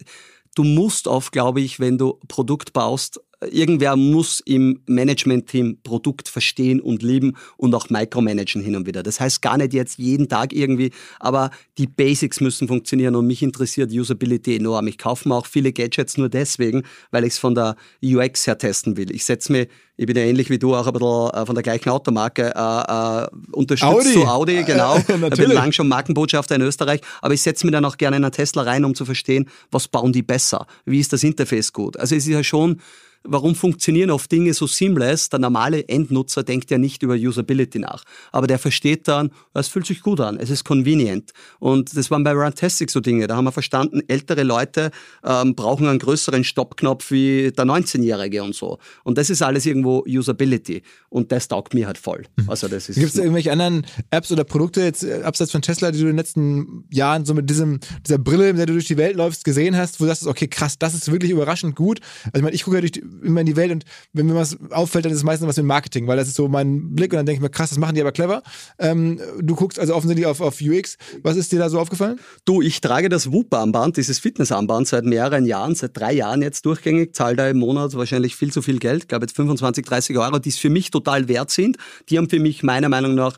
du musst auf, glaube ich, wenn du Produkt baust, irgendwer muss im Management-Team Produkt verstehen und lieben und auch micromanagen hin und wieder. Das heißt gar nicht jetzt jeden Tag irgendwie, aber die Basics müssen funktionieren und mich interessiert Usability enorm. Ich kaufe mir auch viele Gadgets nur deswegen, weil ich es von der UX her testen will. Ich setze mir, ich bin ja ähnlich wie du auch ein bisschen äh, von der gleichen Automarke, äh, äh, unterstützt Audi. zu Audi, genau. (laughs) ich bin lang schon Markenbotschafter in Österreich, aber ich setze mir dann auch gerne in einen Tesla rein, um zu verstehen, was bauen die besser? Wie ist das Interface gut? Also es ist ja schon warum funktionieren oft Dinge so seamless? Der normale Endnutzer denkt ja nicht über Usability nach. Aber der versteht dann, es fühlt sich gut an, es ist convenient. Und das waren bei Runtastic so Dinge. Da haben wir verstanden, ältere Leute ähm, brauchen einen größeren Stoppknopf wie der 19-Jährige und so. Und das ist alles irgendwo Usability. Und das taugt mir halt voll. Mhm. Also Gibt es irgendwelche anderen Apps oder Produkte, jetzt äh, abseits von Tesla, die du in den letzten Jahren so mit diesem, dieser Brille, mit der du durch die Welt läufst, gesehen hast, wo du sagst, okay, krass, das ist wirklich überraschend gut. Also ich meine, ich gucke ja durch die, immer in die Welt und wenn mir was auffällt, dann ist es meistens was mit Marketing, weil das ist so mein Blick und dann denke ich mir, krass, das machen die aber clever. Ähm, du guckst also offensichtlich auf, auf UX. Was ist dir da so aufgefallen? Du, ich trage das Whoop-Armband, dieses Fitnessarmband seit mehreren Jahren, seit drei Jahren jetzt durchgängig, zahle da im Monat wahrscheinlich viel zu viel Geld, ich glaube jetzt 25, 30 Euro, die es für mich total wert sind. Die haben für mich meiner Meinung nach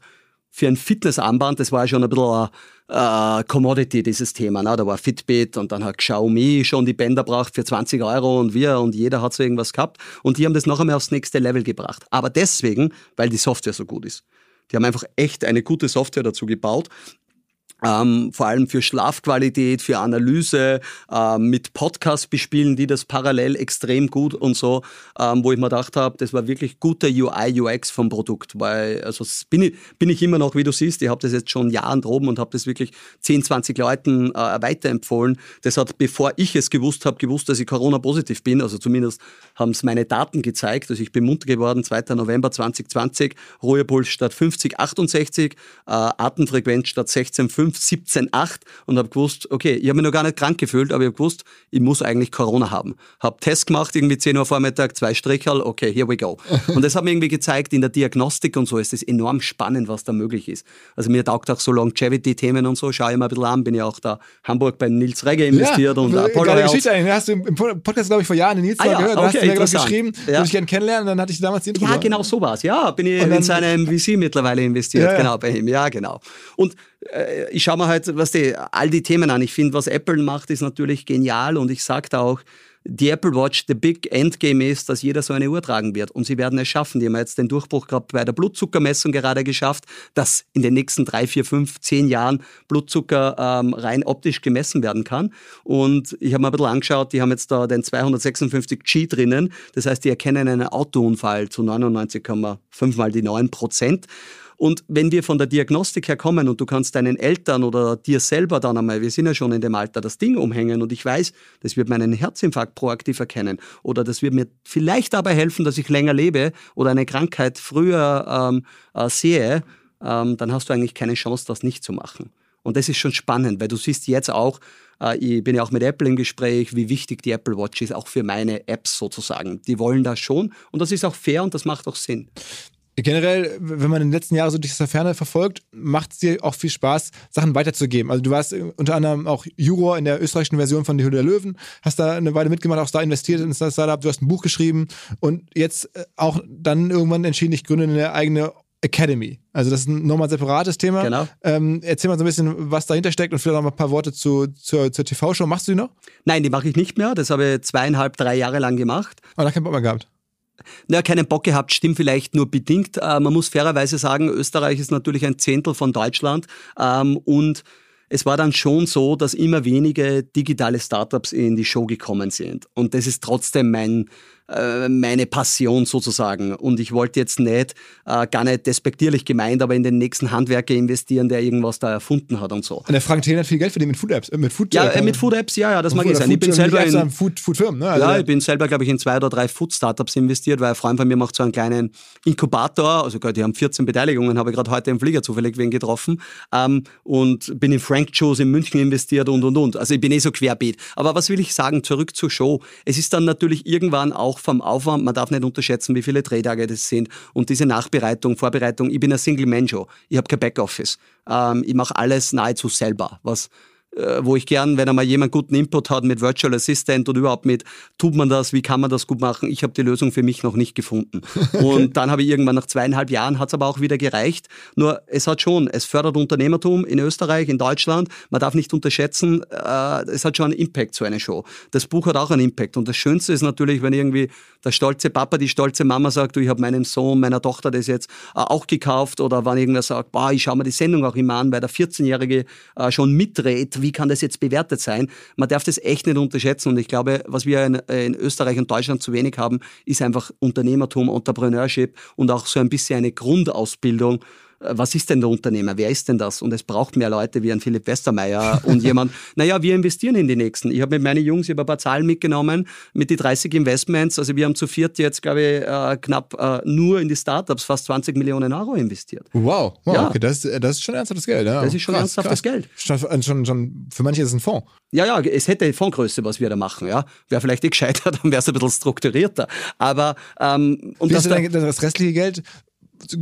für ein Fitnessarmband, das war ja schon ein bisschen äh, Commodity, dieses Thema. Ne? Da war Fitbit und dann hat Xiaomi schon die Bänder gebracht für 20 Euro und wir und jeder hat so irgendwas gehabt. Und die haben das noch einmal aufs nächste Level gebracht. Aber deswegen, weil die Software so gut ist. Die haben einfach echt eine gute Software dazu gebaut ähm, vor allem für Schlafqualität, für Analyse, ähm, mit Podcasts bespielen, die das parallel extrem gut und so, ähm, wo ich mir gedacht habe, das war wirklich gute UI, UX vom Produkt, weil also bin ich, bin ich immer noch, wie du siehst, ich habe das jetzt schon Jahren droben und habe das wirklich 10, 20 Leuten äh, weiterempfohlen. Das hat, bevor ich es gewusst habe, gewusst, dass ich Corona-positiv bin, also zumindest haben es meine Daten gezeigt, also ich bin munter geworden, 2. November 2020, Ruhepuls statt 50, 68, äh, Atemfrequenz statt 16, 5, 5, 17, 8 und habe gewusst, okay, ich habe mich noch gar nicht krank gefühlt, aber ich habe gewusst, ich muss eigentlich Corona haben. Habe Test gemacht, irgendwie 10 Uhr Vormittag, zwei Stricherl, okay, here we go. (laughs) Und das hat mir irgendwie gezeigt, in der Diagnostik und so ist es enorm spannend, was da möglich ist. Also mir taugt auch so Longevity-Themen und so, schaue ich mal ein bisschen an, bin ja auch da Hamburg beim Nils Regge investiert ja, und Apollo Health. Geschichte eigentlich. Hast du im Podcast, glaube ich, vor Jahren den Nils ah, ja, gehört, okay, hast du mir geschrieben, ja. würde ich gerne kennenlernen, dann hatte ich damals die Intro. Ja, genau so war es. Ja, bin ich in seinem VC mittlerweile investiert, ja, genau, bei ihm. Ja, genau. Und ich schaue mir halt, was die, all die Themen an. Ich finde, was Apple macht, ist natürlich genial und ich sage da auch, die Apple Watch, the big Endgame ist, dass jeder so eine Uhr tragen wird. Und sie werden es schaffen. Die haben jetzt den Durchbruch gerade bei der Blutzuckermessung gerade geschafft, dass in den nächsten drei, vier, fünf, zehn Jahren Blutzucker ähm, rein optisch gemessen werden kann. Und ich habe mir ein bisschen angeschaut, die haben jetzt da den 256G drinnen. Das heißt, die erkennen einen Autounfall zu 99,5 mal die 9 Prozent. Und wenn wir von der Diagnostik her kommen und du kannst deinen Eltern oder dir selber dann einmal, wir sind ja schon in dem Alter, das Ding umhängen und ich weiß, das wird meinen Herzinfarkt proaktiv erkennen oder das wird mir vielleicht dabei helfen, dass ich länger lebe oder eine Krankheit früher ähm, äh, sehe, ähm, dann hast du eigentlich keine Chance, das nicht zu machen. Und das ist schon spannend, weil du siehst jetzt auch, äh, ich bin ja auch mit Apple im Gespräch, wie wichtig die Apple Watch ist, auch für meine Apps sozusagen. Die wollen das schon und das ist auch fair und das macht auch Sinn. Generell, wenn man in den letzten Jahren so durch das Ferne verfolgt, macht es dir auch viel Spaß, Sachen weiterzugeben. Also du warst unter anderem auch Juror in der österreichischen Version von Die Hülle der Löwen, hast da eine Weile mitgemacht, auch da investiert in das Startup, du hast ein Buch geschrieben und jetzt äh, auch dann irgendwann entschieden, ich gründe eine eigene Academy. Also das ist ein nochmal separates Thema. Genau. Ähm, erzähl mal so ein bisschen, was dahinter steckt und vielleicht auch mal ein paar Worte zu, zur, zur TV-Show. Machst du die noch? Nein, die mache ich nicht mehr. Das habe ich zweieinhalb, drei Jahre lang gemacht. Aber da keinen Bock mehr gehabt naja, keinen Bock gehabt, stimmt vielleicht nur bedingt. Äh, man muss fairerweise sagen, Österreich ist natürlich ein Zehntel von Deutschland ähm, und es war dann schon so, dass immer wenige digitale Startups in die Show gekommen sind. Und das ist trotzdem mein, äh, meine Passion sozusagen. Und ich wollte jetzt nicht, äh, gar nicht despektierlich gemeint, aber in den nächsten Handwerker investieren, der irgendwas da erfunden hat und so. Und der Frank Thelen hat viel Geld verdient mit Food Apps. Äh, mit Food, ja, äh, mit Food Apps, ja, ja, das mag ich sein. Ich bin selber in, Food, Food Firmen, ne? Also ja, ich bin selber, glaube ich, in zwei oder drei Food Startups investiert, weil ein Freund von mir macht so einen kleinen Inkubator, also die haben 14 Beteiligungen, habe ich gerade heute im Flieger zufällig wen getroffen ähm, und bin in Frank Joes in München investiert und und und. Also ich bin eh so querbeet. Aber was will ich sagen, zurück zur Show. Es ist dann natürlich irgendwann auch vom Aufwand, man darf nicht unterschätzen, wie viele Drehtage das sind und diese Nachbereitung, Vorbereitung. Ich bin ein Single-Man-Show. Ich habe kein Backoffice. Ähm, ich mache alles nahezu selber, was wo ich gern, wenn einmal jemand guten Input hat mit Virtual Assistant oder überhaupt mit, tut man das, wie kann man das gut machen? Ich habe die Lösung für mich noch nicht gefunden. (laughs) Und dann habe ich irgendwann nach zweieinhalb Jahren, hat es aber auch wieder gereicht. Nur es hat schon, es fördert Unternehmertum in Österreich, in Deutschland. Man darf nicht unterschätzen, äh, es hat schon einen Impact, so eine Show. Das Buch hat auch einen Impact. Und das Schönste ist natürlich, wenn irgendwie der stolze Papa, die stolze Mama sagt, du, ich habe meinem Sohn, meiner Tochter das jetzt äh, auch gekauft. Oder wenn irgendwer sagt, boah, ich schaue mir die Sendung auch immer an, weil der 14-Jährige äh, schon mitdreht wie kann das jetzt bewertet sein? Man darf das echt nicht unterschätzen und ich glaube, was wir in, in Österreich und Deutschland zu wenig haben, ist einfach Unternehmertum, Entrepreneurship und auch so ein bisschen eine Grundausbildung äh, was ist denn der Unternehmer? Wer ist denn das? Und es braucht mehr Leute wie ein Philipp Westermeier (laughs) und jemand, naja, wir investieren in die Nächsten. Ich habe mit meinen Jungs, ich habe ein paar Zahlen mitgenommen mit die 30 Investments. Also wir haben zu viert jetzt, glaube ich, äh, knapp äh, nur in die Startups fast 20 Millionen Euro investiert. Wow, wow ja. okay, das, das ist schon ernsthaftes Geld. Ja. Das ist schon krass, ernsthaftes krass. Geld. Schon, schon, schon, für manche ist es ein Fonds. Ja, ja, es hätte Fondsgröße, was wir da machen. Ja. Wäre vielleicht nicht (laughs) gescheiter, dann wäre es ein bisschen strukturierter. Aber ähm, und das, da, das restliche Geld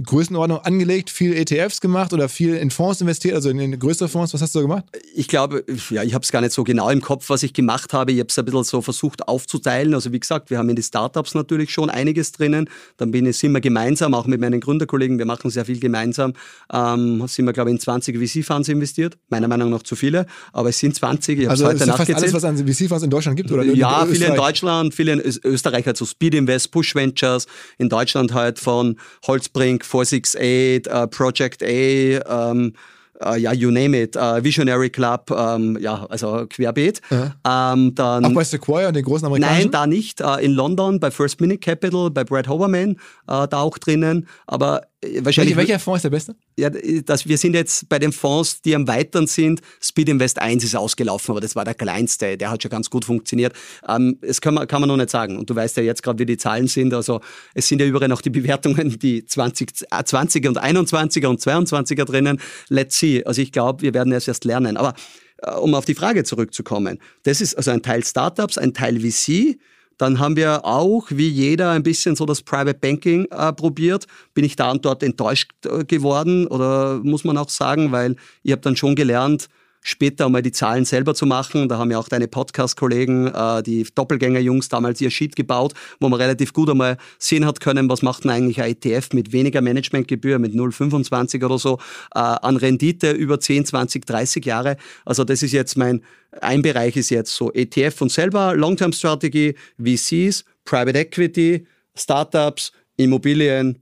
Größenordnung angelegt, viel ETFs gemacht oder viel in Fonds investiert, also in, in größere Fonds? Was hast du da gemacht? Ich glaube, ja, ich habe es gar nicht so genau im Kopf, was ich gemacht habe. Ich habe es ein bisschen so versucht aufzuteilen. Also wie gesagt, wir haben in die Startups natürlich schon einiges drinnen. Dann bin ich, sind wir gemeinsam, auch mit meinen Gründerkollegen, wir machen sehr viel gemeinsam, ähm, sind wir, glaube ich, in 20 VC-Funds investiert. Meiner Meinung nach zu viele, aber es sind 20. Ich also heute ist fast alles, was an VC-Funds in Deutschland gibt? Oder ja, viele in Deutschland, viele in Österreich halt so Speed Invest, Push Ventures, in Deutschland halt von Holzbring Link, 468, uh, Project A, um, Uh, ja, you name it, uh, Visionary Club, um, ja, also querbeet. Ja. Um, dann, Auch bei Sequoia, den großen amerikanischen? Nein, da nicht. Uh, in London, bei First Minute Capital, bei Brad Hoberman, da auch drinnen. Aber äh, wahrscheinlich. Welcher, Fonds ist der beste? Ja, das, wir sind jetzt bei den Fonds, die am weiteren sind. Speed Invest 1 ist ausgelaufen, aber das war der kleinste. Der hat schon ganz gut funktioniert. Ähm, das kann man, kann man noch nicht sagen. Und du weißt ja jetzt gerade, wie die Zahlen sind. Also es sind ja überall noch die Bewertungen, die 20, 20er und 21er und 22er drinnen. Let's see. Also ich glaube, wir werden es erst lernen. Aber äh, um auf die Frage zurückzukommen. Das ist also ein Teil Startups, ein Teil VC dann haben wir auch, wie jeder, ein bisschen so das Private Banking äh, probiert. Bin ich da und dort enttäuscht äh, geworden oder muss man auch sagen, weil ich habe dann schon gelernt, später einmal die Zahlen selber zu machen. Da haben ja auch deine Podcast-Kollegen, äh, die Doppelgänger-Jungs, damals ihr Sheet gebaut, wo man relativ gut einmal sehen hat können, was macht denn eigentlich ein ETF mit weniger Managementgebühr, mit 0,25 oder so, äh, an Rendite über 10, 20, 30 Jahre. Also das ist jetzt mein, ein Bereich ist jetzt so ETF und selber, Long-Term-Strategie, VCs, Private Equity, Startups, Immobilien,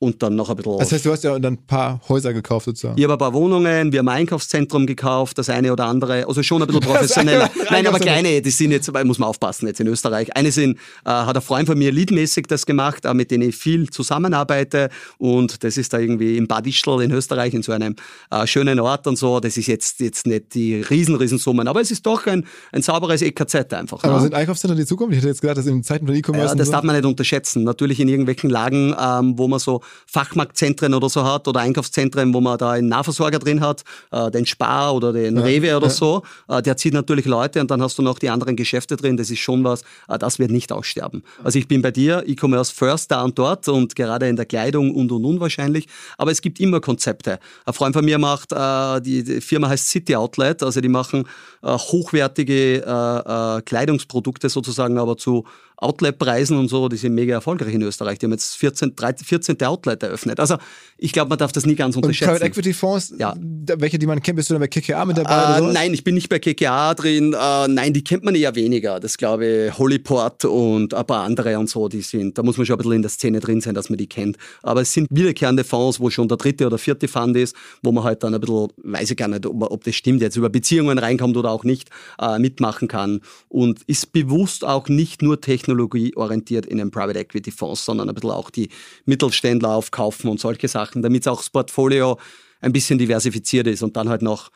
und dann noch ein bisschen. Das heißt, du hast ja dann ein paar Häuser gekauft sozusagen. Ich habe ein paar Wohnungen, wir haben ein Einkaufszentrum gekauft, das eine oder andere, also schon ein bisschen (laughs) professioneller. Nein, aber kleine, die sind jetzt, muss man aufpassen jetzt in Österreich. Eine sind, äh, hat ein Freund von mir leadmäßig das gemacht, äh, mit denen ich viel zusammenarbeite und das ist da irgendwie im Bad Ischl in Österreich in so einem äh, schönen Ort und so. Das ist jetzt, jetzt nicht die riesen, riesen Summen, aber es ist doch ein, ein sauberes EKZ einfach. Aber ne? sind Einkaufszentren die Zukunft? Ich hätte jetzt gedacht, dass in Zeiten von E-Commerce. Ja, das so darf man nicht unterschätzen. Natürlich in irgendwelchen Lagen, ähm, wo man so Fachmarktzentren oder so hat oder Einkaufszentren, wo man da einen Nahversorger drin hat, äh, den Spar oder den ja, Rewe oder ja. so, äh, der zieht natürlich Leute und dann hast du noch die anderen Geschäfte drin. Das ist schon was, äh, das wird nicht aussterben. Also ich bin bei dir, E-Commerce first da und dort und gerade in der Kleidung und und und wahrscheinlich. Aber es gibt immer Konzepte. Ein Freund von mir macht, äh, die, die, Firma heißt City Outlet, also die machen äh, hochwertige äh, Kleidungsprodukte sozusagen, aber zu Outlet-Preisen und so, die sind mega erfolgreich in Österreich. Die haben jetzt 14, 13, 14. Outlet eröffnet. Also ich glaube, man darf das nie ganz unterschätzen. Und Private Equity Fonds, ja. welche, die man kennt, bist du dann bei KKA mit dabei? Äh, nein, ich bin nicht bei KKA drin. Äh, nein, die kennt man eher weniger. Das glaube ich, Hollyport und ein paar andere und so, die sind, da muss man schon ein bisschen in der Szene drin sein, dass man die kennt. Aber es sind wiederkehrende Fonds, wo schon der dritte oder vierte Fund ist, wo man halt dann ein bisschen, weiß ich gar nicht, ob, ob das stimmt, jetzt über Beziehungen reinkommt oder auch nicht, äh, mitmachen kann. Und ist bewusst auch nicht nur technologieorientiert in den Private Equity Fonds, sondern ein bisschen auch die Mittelständler aufkaufen und solche Sachen, damit auch das Portfolio ein bisschen diversifiziert ist und dann halt noch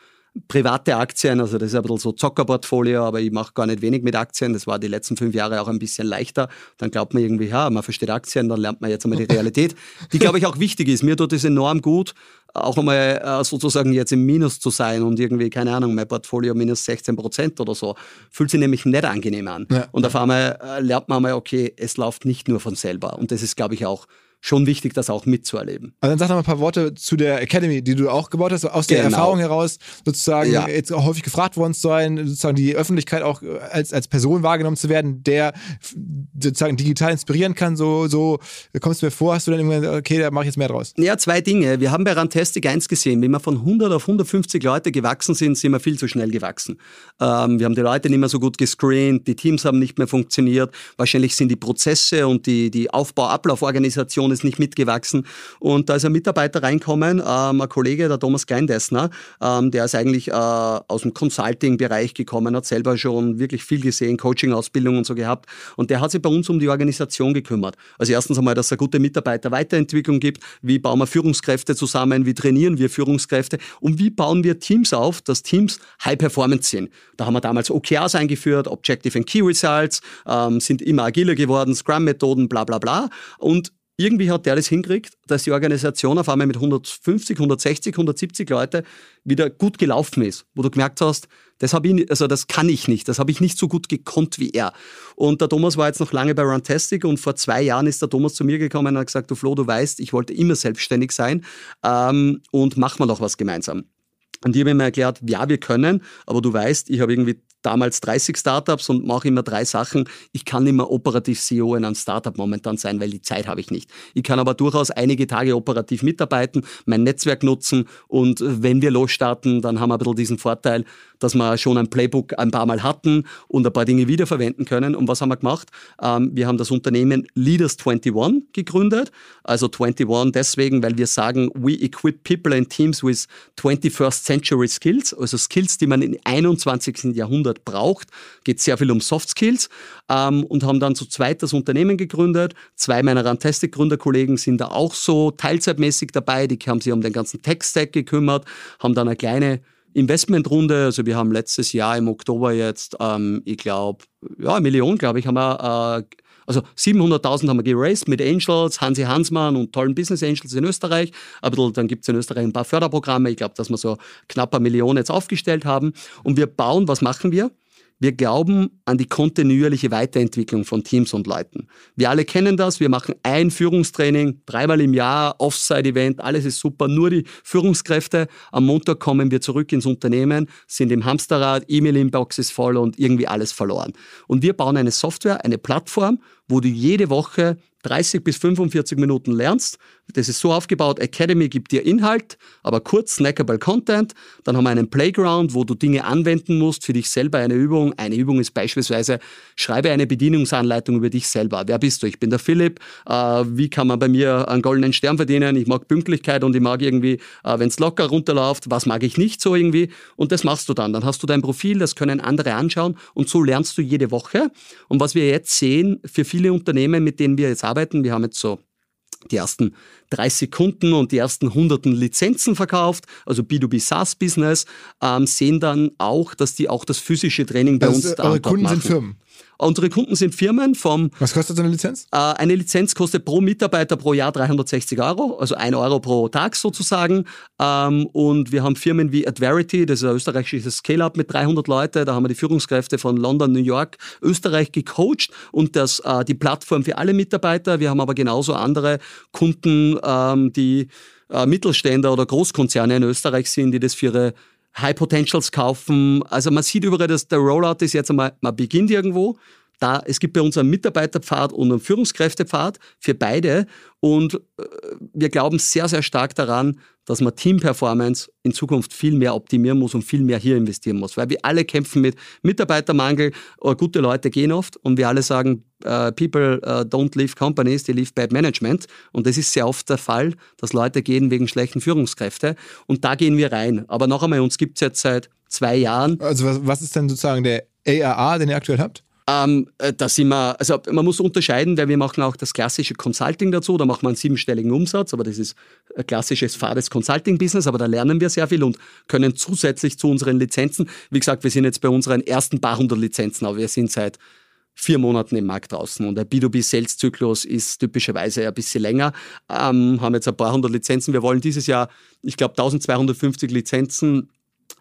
private Aktien, also das ist ein bisschen so Zockerportfolio, aber ich mache gar nicht wenig mit Aktien. Das war die letzten fünf Jahre auch ein bisschen leichter. Dann glaubt man irgendwie, ja, man versteht Aktien, dann lernt man jetzt einmal die Realität, die, glaube ich, auch wichtig ist. Mir tut es enorm gut, auch einmal äh, sozusagen jetzt im Minus zu sein und irgendwie, keine Ahnung, mein Portfolio minus 16 Prozent oder so. Fühlt sich nämlich nicht angenehm an. Ja. Und auf einmal äh, lernt man einmal, okay, es läuft nicht nur von selber. Und das ist, glaube ich, auch schon wichtig, das auch mitzuerleben. Also dann sag noch mal ein paar Worte zu der Academy, die du auch gebaut hast, aus der genau. Erfahrung heraus sozusagen ja. jetzt auch häufig gefragt worden zu sein, sozusagen die Öffentlichkeit auch als, als Person wahrgenommen zu werden, der sozusagen digital inspirieren kann. So, so kommst du mir vor, hast du dann irgendwann, okay, da mache ich jetzt mehr draus? Ja, zwei Dinge. Wir haben bei Rantastic eins gesehen, wenn wir von 100 auf 150 Leute gewachsen sind, sind wir viel zu schnell gewachsen. Ähm, wir haben die Leute nicht mehr so gut gescreent, die Teams haben nicht mehr funktioniert. Wahrscheinlich sind die Prozesse und die, die Aufbau-Ablauforganisation ist nicht mitgewachsen. Und da ist ein Mitarbeiter reinkommen, ähm, ein Kollege, der Thomas Kleindessner, ähm, der ist eigentlich äh, aus dem Consulting-Bereich gekommen, hat selber schon wirklich viel gesehen, Coaching-Ausbildung und so gehabt. Und der hat sich bei uns um die Organisation gekümmert. Also erstens einmal, dass es eine gute Mitarbeiter-Weiterentwicklung gibt. Wie bauen wir Führungskräfte zusammen? Wie trainieren wir Führungskräfte? Und wie bauen wir Teams auf, dass Teams High Performance sind? Da haben wir damals OKRs eingeführt, Objective and Key Results, ähm, sind immer agiler geworden, Scrum-Methoden, bla bla bla. Und irgendwie hat der das hingekriegt, dass die Organisation auf einmal mit 150, 160, 170 Leute wieder gut gelaufen ist, wo du gemerkt hast, das habe ich, also das kann ich nicht, das habe ich nicht so gut gekonnt wie er. Und der Thomas war jetzt noch lange bei Runtastic und vor zwei Jahren ist der Thomas zu mir gekommen und hat gesagt, du Flo, du weißt, ich wollte immer selbstständig sein ähm, und machen wir doch was gemeinsam. Und ich habe ihm erklärt, ja, wir können, aber du weißt, ich habe irgendwie damals 30 Startups und mache immer drei Sachen. Ich kann mehr operativ CEO in einem Startup momentan sein, weil die Zeit habe ich nicht. Ich kann aber durchaus einige Tage operativ mitarbeiten, mein Netzwerk nutzen und wenn wir losstarten, dann haben wir ein bisschen diesen Vorteil, dass wir schon ein Playbook ein paar Mal hatten und ein paar Dinge wiederverwenden können. Und was haben wir gemacht? Ähm, wir haben das Unternehmen Leaders 21 gegründet. Also 21 deswegen, weil wir sagen, we equip people and teams with 21st century skills, also Skills, die man im 21. Jahrhundert braucht. Geht sehr viel um Soft Skills ähm, und haben dann zu zweit das Unternehmen gegründet. Zwei meiner Rantastic-Gründerkollegen sind da auch so teilzeitmäßig dabei. Die haben sich um den ganzen Tech-Stack gekümmert, haben dann eine kleine Investmentrunde, also wir haben letztes Jahr im Oktober jetzt, ähm, ich glaube, ja, eine Million, glaube ich, haben wir, äh, also 700.000 haben wir geraced mit Angels, Hansi Hansmann und tollen Business Angels in Österreich. Aber dann gibt es in Österreich ein paar Förderprogramme. Ich glaube, dass wir so knapp eine Million jetzt aufgestellt haben. Und wir bauen, was machen wir? Wir glauben an die kontinuierliche Weiterentwicklung von Teams und Leuten. Wir alle kennen das. Wir machen ein Führungstraining, dreimal im Jahr, Offside-Event, alles ist super. Nur die Führungskräfte. Am Montag kommen wir zurück ins Unternehmen, sind im Hamsterrad, E-Mail-Inbox ist voll und irgendwie alles verloren. Und wir bauen eine Software, eine Plattform, wo du jede Woche 30 bis 45 Minuten lernst. Das ist so aufgebaut, Academy gibt dir Inhalt, aber kurz snackable Content. Dann haben wir einen Playground, wo du Dinge anwenden musst für dich selber. Eine Übung. Eine Übung ist beispielsweise, schreibe eine Bedienungsanleitung über dich selber. Wer bist du? Ich bin der Philipp. Äh, wie kann man bei mir einen goldenen Stern verdienen? Ich mag Pünktlichkeit und ich mag irgendwie, äh, wenn es locker runterläuft, was mag ich nicht so irgendwie? Und das machst du dann. Dann hast du dein Profil, das können andere anschauen und so lernst du jede Woche. Und was wir jetzt sehen, für viele Unternehmen, mit denen wir jetzt arbeiten. Wir haben jetzt so die ersten 30 Kunden und die ersten hunderten Lizenzen verkauft, also B2B SaaS Business, ähm, sehen dann auch, dass die auch das physische Training bei also uns da Eure Kunden machen. sind Firmen. Unsere Kunden sind Firmen vom. Was kostet so eine Lizenz? Äh, eine Lizenz kostet pro Mitarbeiter pro Jahr 360 Euro, also 1 Euro pro Tag sozusagen. Ähm, und wir haben Firmen wie Adverity, das ist ein österreichisches Scale-Up mit 300 Leute. Da haben wir die Führungskräfte von London, New York, Österreich gecoacht und das, äh, die Plattform für alle Mitarbeiter. Wir haben aber genauso andere Kunden, ähm, die äh, Mittelständler oder Großkonzerne in Österreich sind, die das für ihre High Potentials kaufen. Also man sieht überall, dass der Rollout ist jetzt einmal, man beginnt irgendwo, da, es gibt bei uns einen Mitarbeiterpfad und einen Führungskräftepfad für beide. Und äh, wir glauben sehr, sehr stark daran, dass man Teamperformance in Zukunft viel mehr optimieren muss und viel mehr hier investieren muss. Weil wir alle kämpfen mit Mitarbeitermangel, äh, gute Leute gehen oft und wir alle sagen, uh, people don't leave companies, they leave bad management. Und das ist sehr oft der Fall, dass Leute gehen wegen schlechten Führungskräfte. Und da gehen wir rein. Aber noch einmal, uns gibt es jetzt seit zwei Jahren. Also was, was ist denn sozusagen der ARA, den ihr aktuell habt? Ähm, äh, da sind wir, also man muss unterscheiden, weil wir machen auch das klassische Consulting dazu, da machen wir einen siebenstelligen Umsatz, aber das ist ein klassisches fades Consulting-Business, aber da lernen wir sehr viel und können zusätzlich zu unseren Lizenzen, wie gesagt, wir sind jetzt bei unseren ersten paar hundert Lizenzen, aber wir sind seit vier Monaten im Markt draußen und der B2B-Sales-Zyklus ist typischerweise ein bisschen länger, ähm, haben jetzt ein paar hundert Lizenzen, wir wollen dieses Jahr, ich glaube, 1250 Lizenzen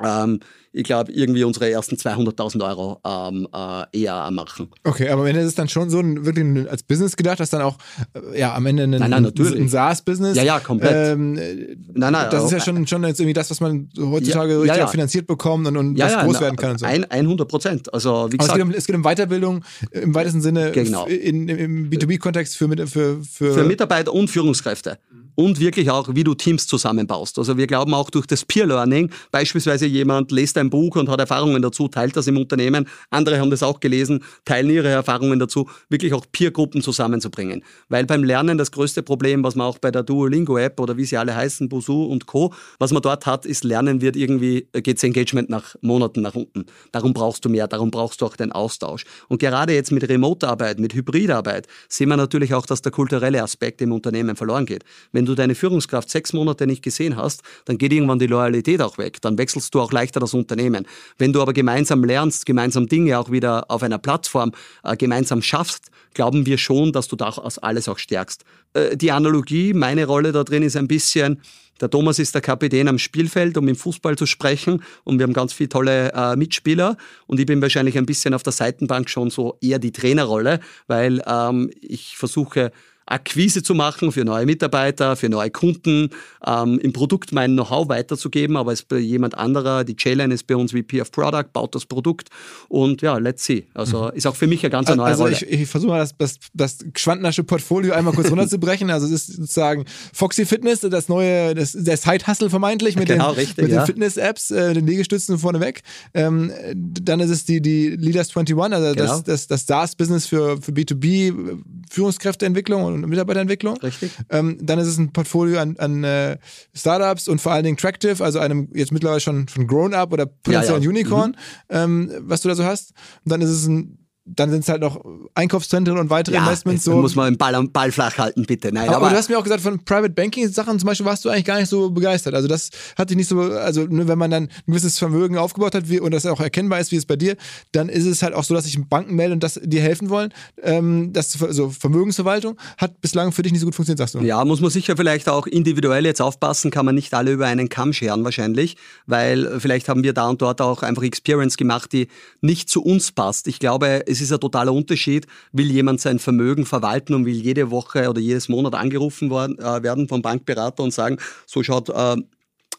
ähm, ich glaube, irgendwie unsere ersten 200.000 Euro ähm, äh, eher machen. Okay, aber wenn es dann schon so ein, wirklich als Business gedacht, dass dann auch äh, ja, am Ende ein, nein, ein SaaS-Business. Ja, ja, komplett. Ähm, nein, nein, das ist ja schon, schon jetzt irgendwie das, was man heutzutage ja, richtig ja, ja. finanziert bekommt und, und was groß werden kann. Und so. Ein, 100 Prozent. Also, wie gesagt, es geht, um, es, geht um, Weiterbildung im weitesten Sinne genau. in, im B2B-Kontext für, für, für, für Mitarbeiter und Führungskräfte und wirklich auch, wie du Teams zusammenbaust. Also wir glauben auch durch das Peer Learning, beispielsweise jemand lest ein Buch und hat Erfahrungen dazu, teilt das im Unternehmen, andere haben das auch gelesen, teilen ihre Erfahrungen dazu, wirklich auch Peergruppen zusammenzubringen. Weil beim Lernen das größte Problem, was man auch bei der Duolingo-App oder wie sie alle heißen, Busu und Co., was man dort hat, ist Lernen wird irgendwie, geht's Engagement nach Monaten nach unten. Darum brauchst du mehr, darum brauchst du auch den Austausch. Und gerade jetzt mit Remote-Arbeit, mit Hybridarbeit, sehen wir natürlich auch, dass der kulturelle Aspekt im Unternehmen verloren geht. Wenn wenn du deine Führungskraft sechs Monate nicht gesehen hast, dann geht irgendwann die Loyalität auch weg. Dann wechselst du auch leichter das Unternehmen. Wenn du aber gemeinsam lernst, gemeinsam Dinge auch wieder auf einer Plattform äh, gemeinsam schaffst, glauben wir schon, dass du daraus alles auch stärkst. Äh, die Analogie, meine Rolle da drin ist ein bisschen, der Thomas ist der Kapitän am Spielfeld, um im Fußball zu sprechen. Und wir haben ganz viele tolle äh, Mitspieler. Und ich bin wahrscheinlich ein bisschen auf der Seitenbank schon so eher die Trainerrolle, weil ähm, ich versuche, Akquise zu machen für neue Mitarbeiter, für neue Kunden, ähm, im Produkt mein Know-how weiterzugeben, aber es ist bei jemand anderer, die Challenge ist bei uns VP of Product, baut das Produkt und ja, let's see. Also mhm. ist auch für mich eine ganz neue also Rolle. Ich, ich versuche mal das, das, das Schwandnersche Portfolio einmal kurz (laughs) runterzubrechen. Also es ist sozusagen Foxy Fitness, das neue, das, der Side-Hustle vermeintlich mit genau, den, richtig, mit ja. den Fitness-Apps, äh, den Liegestützen vorneweg. Ähm, dann ist es die, die Leaders 21, also genau. das, das, das SaaS-Business für, für B2B, Führungskräfteentwicklung und Mitarbeiterentwicklung. Richtig. Ähm, dann ist es ein Portfolio an, an äh, Startups und vor allen Dingen Tractive, also einem jetzt mittlerweile schon, schon Grown-Up oder potenziellen ja, ja. Unicorn, mhm. ähm, was du da so hast. Und dann ist es ein dann sind es halt noch Einkaufszentren und weitere ja, Investments. So. muss man den Ball, Ball flach halten, bitte. Nein, aber, aber, du hast mir auch gesagt, von Private Banking Sachen zum Beispiel warst du eigentlich gar nicht so begeistert. Also das hat dich nicht so, also ne, wenn man dann ein gewisses Vermögen aufgebaut hat wie, und das auch erkennbar ist, wie es bei dir, dann ist es halt auch so, dass sich Banken melden und das dir helfen wollen. Ähm, das, also Vermögensverwaltung hat bislang für dich nicht so gut funktioniert, sagst du. Ja, muss man sicher vielleicht auch individuell jetzt aufpassen, kann man nicht alle über einen Kamm scheren wahrscheinlich, weil vielleicht haben wir da und dort auch einfach Experience gemacht, die nicht zu uns passt. Ich glaube, es ist ein totaler Unterschied. Will jemand sein Vermögen verwalten und will jede Woche oder jedes Monat angerufen worden, äh, werden vom Bankberater und sagen, so schaut äh,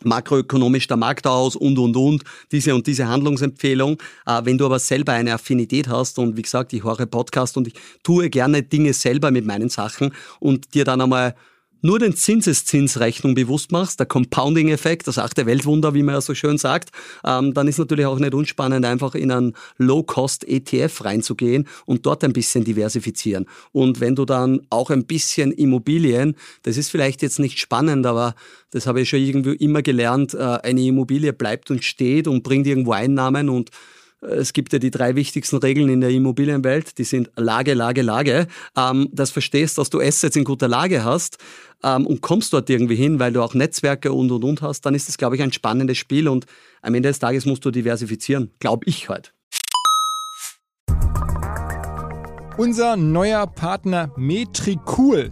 makroökonomisch der Markt aus und, und, und, diese und diese Handlungsempfehlung. Äh, wenn du aber selber eine Affinität hast und wie gesagt, ich höre Podcast und ich tue gerne Dinge selber mit meinen Sachen und dir dann einmal nur den Zinseszinsrechnung bewusst machst, der Compounding-Effekt, das achte Weltwunder, wie man ja so schön sagt, ähm, dann ist natürlich auch nicht unspannend, einfach in einen Low-Cost-ETF reinzugehen und dort ein bisschen diversifizieren. Und wenn du dann auch ein bisschen Immobilien, das ist vielleicht jetzt nicht spannend, aber das habe ich schon irgendwie immer gelernt, äh, eine Immobilie bleibt und steht und bringt irgendwo Einnahmen und es gibt ja die drei wichtigsten Regeln in der Immobilienwelt, die sind Lage, Lage, Lage. Ähm, das verstehst, dass du Assets in guter Lage hast ähm, und kommst dort irgendwie hin, weil du auch Netzwerke und und und hast, dann ist das, glaube ich, ein spannendes Spiel und am Ende des Tages musst du diversifizieren, glaube ich halt. Unser neuer Partner Metricool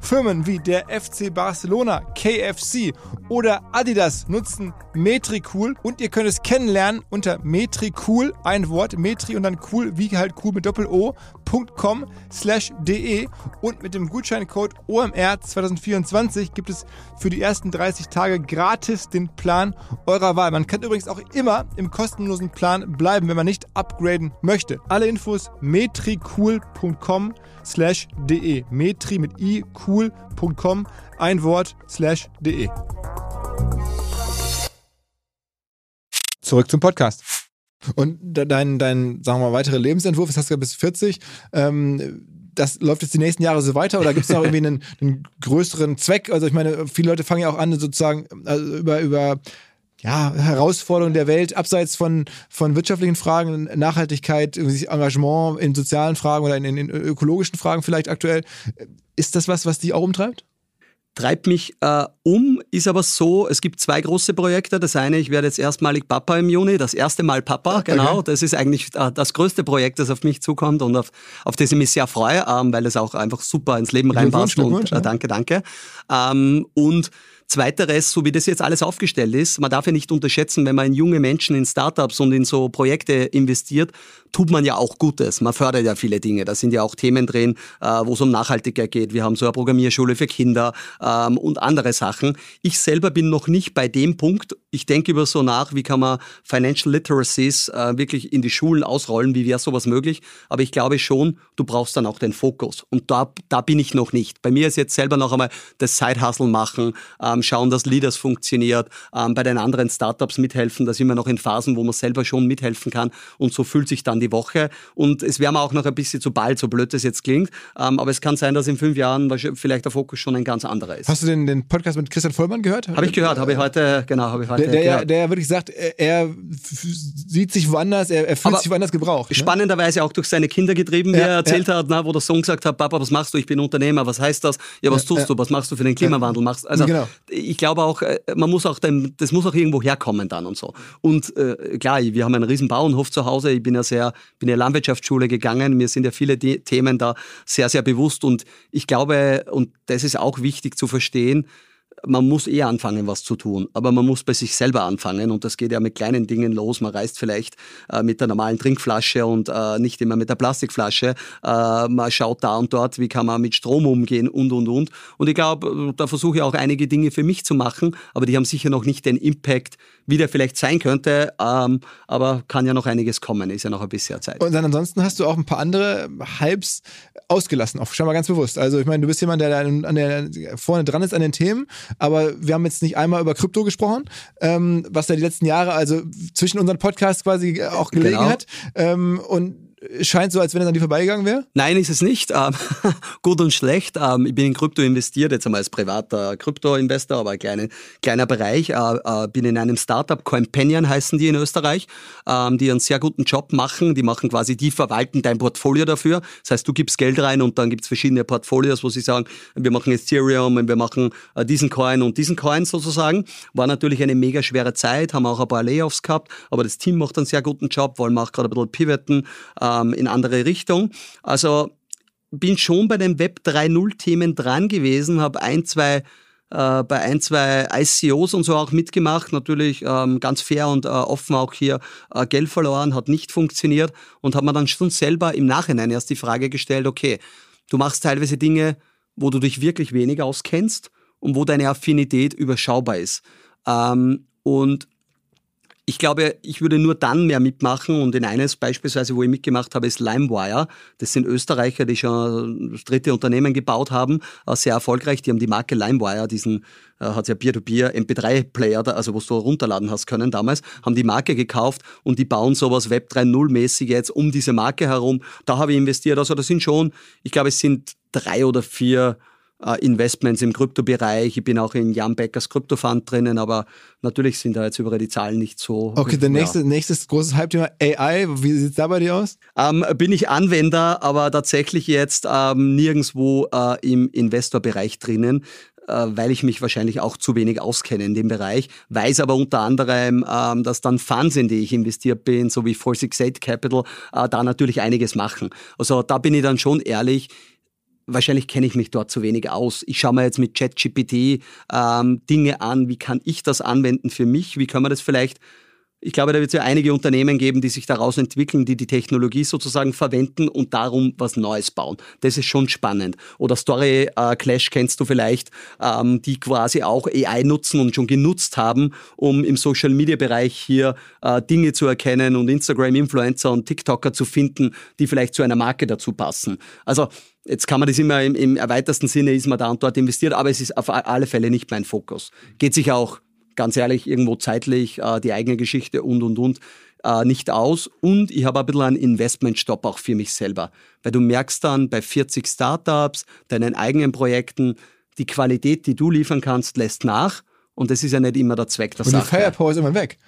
Firmen wie der FC Barcelona, KFC oder Adidas nutzen Metricool und ihr könnt es kennenlernen unter Metricool, ein Wort, Metri und dann cool, wie halt cool mit Doppel-O.com slash de und mit dem Gutscheincode OMR 2024 gibt es für die ersten 30 Tage gratis den Plan eurer Wahl. Man kann übrigens auch immer im kostenlosen Plan bleiben, wenn man nicht upgraden möchte. Alle Infos metricool.com slash de. Metri mit i, cool.com, ein Wort, slash de. Zurück zum Podcast. Und dein, dein, sagen wir mal, weiterer Lebensentwurf, das hast du ja bis 40, ähm, das läuft jetzt die nächsten Jahre so weiter oder gibt es noch irgendwie einen, einen, größeren Zweck? Also ich meine, viele Leute fangen ja auch an, sozusagen also über, über ja, Herausforderungen der Welt, abseits von, von wirtschaftlichen Fragen, Nachhaltigkeit, Engagement in sozialen Fragen oder in, in ökologischen Fragen vielleicht aktuell. Ist das was, was dich auch umtreibt? treibt mich äh, um, ist aber so, es gibt zwei große Projekte. Das eine, ich werde jetzt erstmalig Papa im Juni, das erste Mal Papa, genau. Okay. Das ist eigentlich äh, das größte Projekt, das auf mich zukommt und auf, auf das ich mich sehr freue, ähm, weil es auch einfach super ins Leben reinpasst. Und, äh, danke, danke. Ähm, und Zweiteres, so wie das jetzt alles aufgestellt ist, man darf ja nicht unterschätzen, wenn man in junge Menschen, in Startups und in so Projekte investiert, tut man ja auch Gutes. Man fördert ja viele Dinge. Da sind ja auch Themen drin, äh, wo es um Nachhaltigkeit geht. Wir haben so eine Programmierschule für Kinder ähm, und andere Sachen. Ich selber bin noch nicht bei dem Punkt. Ich denke über so nach, wie kann man Financial Literacies äh, wirklich in die Schulen ausrollen, wie wäre sowas möglich. Aber ich glaube schon, du brauchst dann auch den Fokus. Und da, da bin ich noch nicht. Bei mir ist jetzt selber noch einmal das Side-Hustle machen, ähm, schauen, dass Leaders funktioniert, ähm, bei den anderen Startups mithelfen. Da sind wir noch in Phasen, wo man selber schon mithelfen kann und so fühlt sich dann die Woche. Und es wäre mir auch noch ein bisschen zu bald, so blöd das jetzt klingt. Ähm, aber es kann sein, dass in fünf Jahren vielleicht der Fokus schon ein ganz anderer ist. Hast du den, den Podcast mit Christian Vollmann gehört? Habe ich gehört, habe ich heute, genau, habe ich heute der, der, der wirklich sagt, er, er sieht sich woanders, er, er fühlt aber sich woanders gebraucht. Ne? Spannenderweise auch durch seine Kinder getrieben, wie ja, er erzählt ja. hat, na, wo der Sohn gesagt hat, Papa, was machst du? Ich bin Unternehmer, was heißt das? Ja, was ja, tust du? Was machst du für den Klimawandel? Machst, also genau ich glaube auch, äh, man muss auch, dem, das muss auch irgendwo herkommen dann und so. Und äh, klar, wir haben einen riesen Bauernhof zu Hause. Ich bin ja sehr, bin in eine Landwirtschaftsschule gegangen. Mir sind ja viele Themen da sehr, sehr bewusst. Und ich glaube, und das ist auch wichtig zu verstehen, man muss eher anfangen, was zu tun. Aber man muss bei sich selber anfangen und das geht ja mit kleinen Dingen los. Man reist vielleicht äh, mit der normalen Trinkflasche und äh, nicht immer mit der Plastikflasche. Äh, man schaut da und dort, wie kann man mit Strom umgehen und, und, und. Und ich glaube, da versuche ich auch einige Dinge für mich zu machen, aber die haben sicher noch nicht den Impact, wie der vielleicht sein könnte. Ähm, aber kann ja noch einiges kommen, ist ja noch ein bisschen Zeit. Und dann ansonsten hast du auch ein paar andere Hypes ausgelassen, auch schon mal ganz bewusst. Also ich meine, du bist jemand, der da an der, vorne dran ist an den Themen aber wir haben jetzt nicht einmal über Krypto gesprochen, ähm, was da die letzten Jahre, also zwischen unseren Podcasts quasi auch gelegen genau. hat. Ähm, und scheint so, als wenn es an dir vorbeigegangen wäre? Nein, ist es nicht. Ähm, (laughs) gut und schlecht. Ähm, ich bin in Krypto investiert, jetzt einmal als privater Krypto-Investor, aber ein kleiner, Bereich. Äh, äh, bin in einem Startup, Companion heißen die in Österreich, ähm, die einen sehr guten Job machen. Die machen quasi, die verwalten dein Portfolio dafür. Das heißt, du gibst Geld rein und dann gibt es verschiedene Portfolios, wo sie sagen, wir machen Ethereum und wir machen äh, diesen Coin und diesen Coin sozusagen. War natürlich eine mega schwere Zeit, haben auch ein paar Layoffs gehabt, aber das Team macht einen sehr guten Job, wollen auch gerade ein bisschen pivoten ähm, in andere Richtung. Also bin schon bei den Web 3.0 Themen dran gewesen, habe ein, zwei äh, bei ein, zwei ICOs und so auch mitgemacht, natürlich ähm, ganz fair und äh, offen auch hier äh, Geld verloren, hat nicht funktioniert und habe mir dann schon selber im Nachhinein erst die Frage gestellt, okay, du machst teilweise Dinge, wo du dich wirklich wenig auskennst und wo deine Affinität überschaubar ist. Ähm, und ich glaube, ich würde nur dann mehr mitmachen und in eines beispielsweise, wo ich mitgemacht habe, ist LimeWire. Das sind Österreicher, die schon das dritte Unternehmen gebaut haben, äh, sehr erfolgreich. Die haben die Marke LimeWire, diesen äh, hat ja Peer-to-Peer MP3-Player, also was du runterladen hast können damals, haben die Marke gekauft und die bauen sowas Web 3.0 mäßig jetzt um diese Marke herum. Da habe ich investiert. Also das sind schon, ich glaube, es sind drei oder vier äh, Investments im Kryptobereich. Ich bin auch in Jan Beckers Kryptofund drinnen, aber natürlich sind da jetzt überall die Zahlen nicht so. Okay, der nächste, ja. nächstes großes Hype-Thema AI. Wie sieht es da bei dir aus? Ähm, bin ich Anwender, aber tatsächlich jetzt ähm, nirgendwo äh, im Investorbereich drinnen äh, weil ich mich wahrscheinlich auch zu wenig auskenne in dem Bereich, weiß aber unter anderem, ähm, dass dann Funds, in die ich investiert bin, so wie 468 Capital, äh, da natürlich einiges machen. Also da bin ich dann schon ehrlich, wahrscheinlich kenne ich mich dort zu wenig aus. Ich schaue mir jetzt mit ChatGPT ähm, Dinge an, wie kann ich das anwenden für mich, wie kann man das vielleicht ich glaube, da wird es ja einige Unternehmen geben, die sich daraus entwickeln, die die Technologie sozusagen verwenden und darum was Neues bauen. Das ist schon spannend. Oder Story äh, Clash kennst du vielleicht, ähm, die quasi auch AI nutzen und schon genutzt haben, um im Social Media Bereich hier äh, Dinge zu erkennen und Instagram Influencer und TikToker zu finden, die vielleicht zu einer Marke dazu passen. Also Jetzt kann man das immer im, im erweiterten Sinne, ist man da und dort investiert, aber es ist auf alle Fälle nicht mein Fokus. Geht sich auch ganz ehrlich, irgendwo zeitlich äh, die eigene Geschichte und, und, und äh, nicht aus. Und ich habe ein bisschen einen Investmentstopp auch für mich selber. Weil du merkst dann bei 40 Startups, deinen eigenen Projekten, die Qualität, die du liefern kannst, lässt nach. Und das ist ja nicht immer der Zweck der und Sache. Und die Firepower ist immer weg.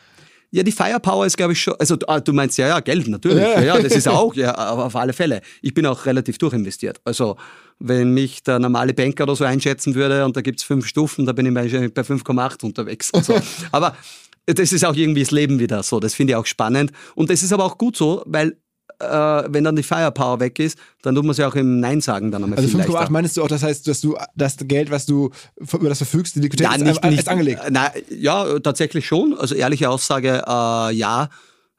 Ja, die Firepower ist, glaube ich, schon. Also, ah, du meinst ja, ja, Geld natürlich. Ja, ja das ist (laughs) auch, ja, aber auf alle Fälle. Ich bin auch relativ durchinvestiert. Also, wenn mich der normale Banker oder so einschätzen würde und da gibt es fünf Stufen, da bin ich bei 5,8 unterwegs. (laughs) So. aber das ist auch irgendwie das Leben wieder so. Das finde ich auch spannend. Und das ist aber auch gut so, weil äh, wenn dann die Firepower weg ist, dann tut man ja auch im Nein sagen dann einmal Also 5,8 meinst du auch, das heißt, dass du das Geld, was du über das verfügst, die Liquidität ja, ist, nicht, ist angelegt? Na, ja, tatsächlich schon. Also ehrliche Aussage, äh, ja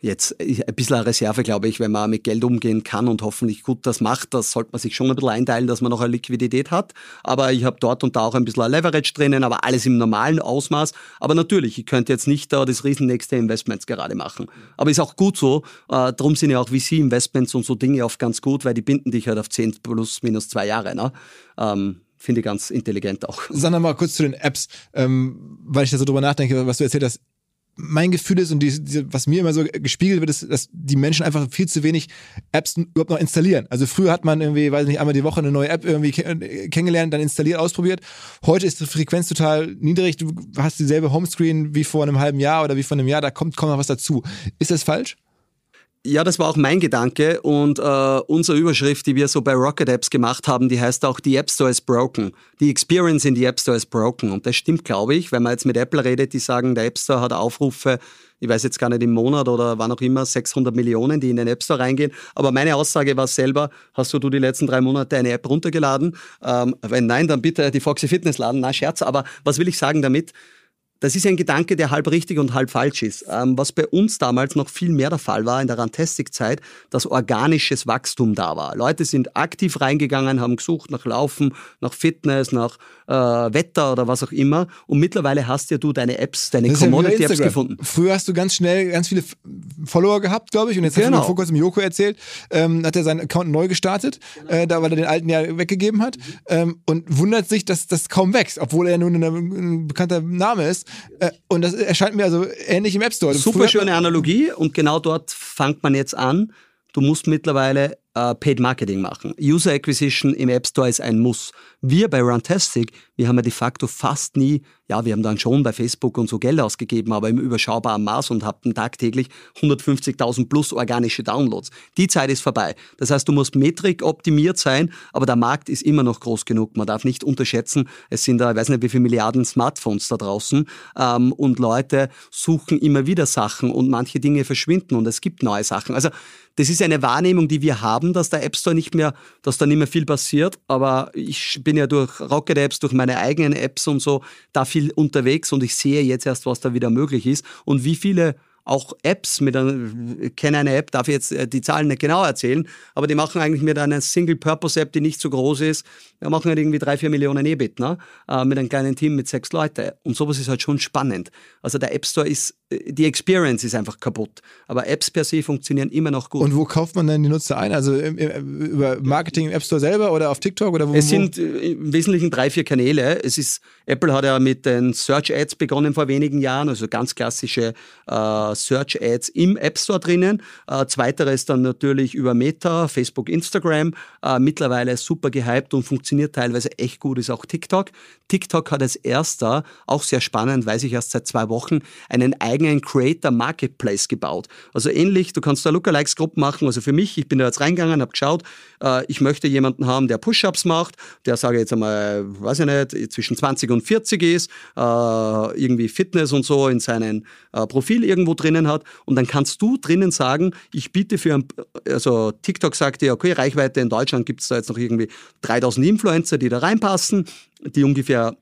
jetzt ein bisschen eine Reserve, glaube ich, wenn man mit Geld umgehen kann und hoffentlich gut das macht, das sollte man sich schon ein bisschen einteilen, dass man noch eine Liquidität hat. Aber ich habe dort und da auch ein bisschen Leverage drinnen, aber alles im normalen Ausmaß. Aber natürlich, ich könnte jetzt nicht da das riesennächste Investments gerade machen. Aber ist auch gut so. Äh, darum sind ja auch VC-Investments und so Dinge oft ganz gut, weil die binden dich halt auf 10 plus minus zwei Jahre. Ne? Ähm, Finde ich ganz intelligent auch. Sag mal kurz zu den Apps, ähm, weil ich da so drüber nachdenke, was du erzählt hast mein Gefühl ist und die, die, was mir immer so gespiegelt wird, ist, dass die Menschen einfach viel zu wenig Apps überhaupt noch installieren. Also früher hat man irgendwie, weiß nicht, einmal die Woche eine neue App irgendwie kennengelernt, dann installiert, ausprobiert. Heute ist die Frequenz total niedrig. Du hast dieselbe Homescreen wie vor einem halben Jahr oder wie vor einem Jahr. Da kommt kaum noch was dazu. Ist das falsch? Ja, das war auch mein Gedanke und äh, unsere Überschrift, die wir so bei Rocket Apps gemacht haben, die heißt auch, die App Store is broken. Die Experience in die App Store is broken. Und das stimmt, glaube ich, wenn man jetzt mit Apple redet, die sagen, der App Store hat Aufrufe, ich weiß jetzt gar nicht im Monat oder wann auch immer, 600 Millionen, die in den App Store reingehen. Aber meine Aussage war selber, hast du die letzten drei Monate eine App runtergeladen? Ähm, wenn nein, dann bitte die Foxy Fitness laden. Na, Scherz. Aber was will ich sagen damit? Das ist ein Gedanke, der halb richtig und halb falsch ist. Ähm, was bei uns damals noch viel mehr der Fall war in der Rantastic-Zeit, dass organisches Wachstum da war. Leute sind aktiv reingegangen, haben gesucht nach Laufen, nach Fitness, nach äh, Wetter oder was auch immer. Und mittlerweile hast ja du deine Apps, deine Commodity-Apps gefunden. Früher hast du ganz schnell ganz viele Follower gehabt, glaube ich. Und jetzt genau. hat mir vor kurzem Joko erzählt, ähm, hat er seinen Account neu gestartet, genau. äh, da weil er den alten ja weggegeben hat. Mhm. Ähm, und wundert sich, dass das kaum wächst, obwohl er nun ein bekannter Name ist. Äh, und das erscheint mir also ähnlich im App Store. Super schöne Analogie und genau dort fängt man jetzt an. Du musst mittlerweile äh, Paid Marketing machen. User Acquisition im App Store ist ein Muss. Wir bei Runtastic, wir haben ja de facto fast nie, ja, wir haben dann schon bei Facebook und so Geld ausgegeben, aber im überschaubaren Maß und hatten tagtäglich 150.000 plus organische Downloads. Die Zeit ist vorbei. Das heißt, du musst Metrik optimiert sein, aber der Markt ist immer noch groß genug. Man darf nicht unterschätzen, es sind da, ich weiß nicht, wie viele Milliarden Smartphones da draußen ähm, und Leute suchen immer wieder Sachen und manche Dinge verschwinden und es gibt neue Sachen. Also das ist eine Wahrnehmung, die wir haben, dass der App Store nicht mehr, dass da nicht mehr viel passiert. Aber ich bin ja durch Rocket Apps, durch meine eigenen Apps und so da viel unterwegs und ich sehe jetzt erst, was da wieder möglich ist und wie viele auch Apps mit einer, kenne eine App, darf jetzt äh, die Zahlen nicht genau erzählen, aber die machen eigentlich mit einer Single-Purpose-App, die nicht so groß ist, wir machen halt irgendwie drei, vier Millionen EBIT, ne? Äh, mit einem kleinen Team mit sechs Leuten. Und sowas ist halt schon spannend. Also der App Store ist, die Experience ist einfach kaputt. Aber Apps per se funktionieren immer noch gut. Und wo kauft man denn die Nutzer ein? Also über Marketing im App Store selber oder auf TikTok? Oder wo, es sind im Wesentlichen drei, vier Kanäle. Es ist, Apple hat ja mit den Search Ads begonnen vor wenigen Jahren, also ganz klassische äh, äh, Search Ads im App Store drinnen. Äh, zweiteres dann natürlich über Meta, Facebook, Instagram. Äh, mittlerweile super gehypt und funktioniert teilweise echt gut, ist auch TikTok. TikTok hat als erster, auch sehr spannend, weiß ich erst seit zwei Wochen, einen eigenen Creator Marketplace gebaut. Also ähnlich, du kannst da Lookalikes-Gruppen machen. Also für mich, ich bin da jetzt reingegangen, habe geschaut, äh, ich möchte jemanden haben, der Push-Ups macht, der sage jetzt einmal, weiß ich nicht, zwischen 20 und 40 ist, äh, irgendwie Fitness und so in seinem äh, Profil irgendwo drinnen hat. Und dann kannst du drinnen sagen, ich biete für ein, also TikTok sagt dir, okay, Reichweite in Deutschland gibt es da jetzt noch irgendwie 3000 Influencer, die da reinpassen, die ungefähr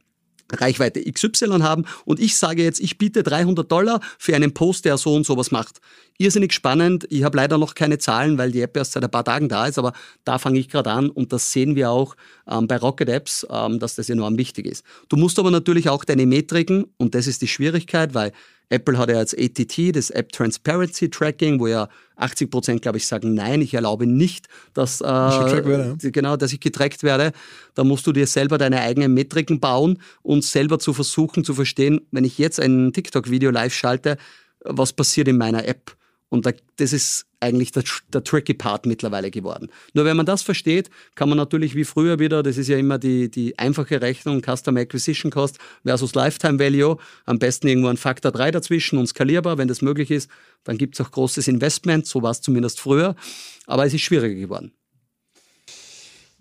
Reichweite XY haben und ich sage jetzt, ich biete 300 Dollar für einen Post, der so und so was macht. Irrsinnig spannend. Ich habe leider noch keine Zahlen, weil die App erst seit ein paar Tagen da ist, aber da fange ich gerade an und das sehen wir auch ähm, bei Rocket Apps, ähm, dass das enorm wichtig ist. Du musst aber natürlich auch deine Metriken und das ist die Schwierigkeit, weil Apple hat ja als ATT, das App Transparency Tracking, wo ja 80 Prozent, glaube ich, sagen, nein, ich erlaube nicht, dass, äh, werde, ja. genau, dass ich getrackt werde. Da musst du dir selber deine eigenen Metriken bauen und selber zu versuchen zu verstehen, wenn ich jetzt ein TikTok-Video live schalte, was passiert in meiner App? Und das ist eigentlich der, der, tricky Part mittlerweile geworden. Nur wenn man das versteht, kann man natürlich wie früher wieder, das ist ja immer die, die einfache Rechnung, Customer Acquisition Cost versus Lifetime Value, am besten irgendwo ein Faktor 3 dazwischen und skalierbar, wenn das möglich ist, dann gibt es auch großes Investment, so war es zumindest früher, aber es ist schwieriger geworden.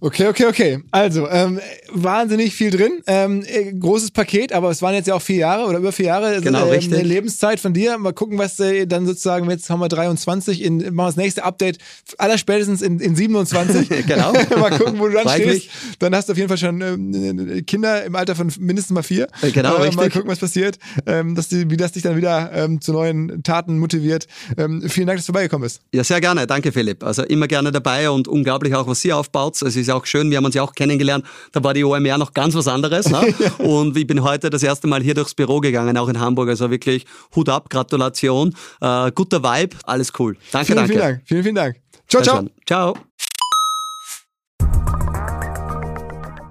Okay, okay, okay. Also, ähm, wahnsinnig viel drin. Ähm, äh, großes Paket, aber es waren jetzt ja auch vier Jahre oder über vier Jahre. Genau, äh, richtig. Eine Lebenszeit von dir. Mal gucken, was äh, dann sozusagen, jetzt haben wir 23, in, machen wir das nächste Update aller spätestens in, in 27. (laughs) genau. (laughs) mal gucken, wo du dann stehst. Dann hast du auf jeden Fall schon ähm, Kinder im Alter von mindestens mal vier. Äh, genau, äh, richtig. Mal gucken, was passiert. Ähm, dass die, wie das dich dann wieder ähm, zu neuen Taten motiviert. Ähm, vielen Dank, dass du vorbeigekommen bist. Ja, sehr gerne. Danke, Philipp. Also immer gerne dabei und unglaublich auch, was sie aufbaut. Also, ist auch schön, wir haben uns ja auch kennengelernt, da war die OMR noch ganz was anderes. Ne? (laughs) und ich bin heute das erste Mal hier durchs Büro gegangen, auch in Hamburg. Also wirklich Hut ab, Gratulation, äh, guter Vibe, alles cool. Danke, vielen, danke. Vielen Dank, vielen, vielen Dank. Ciao, ciao. Ciao.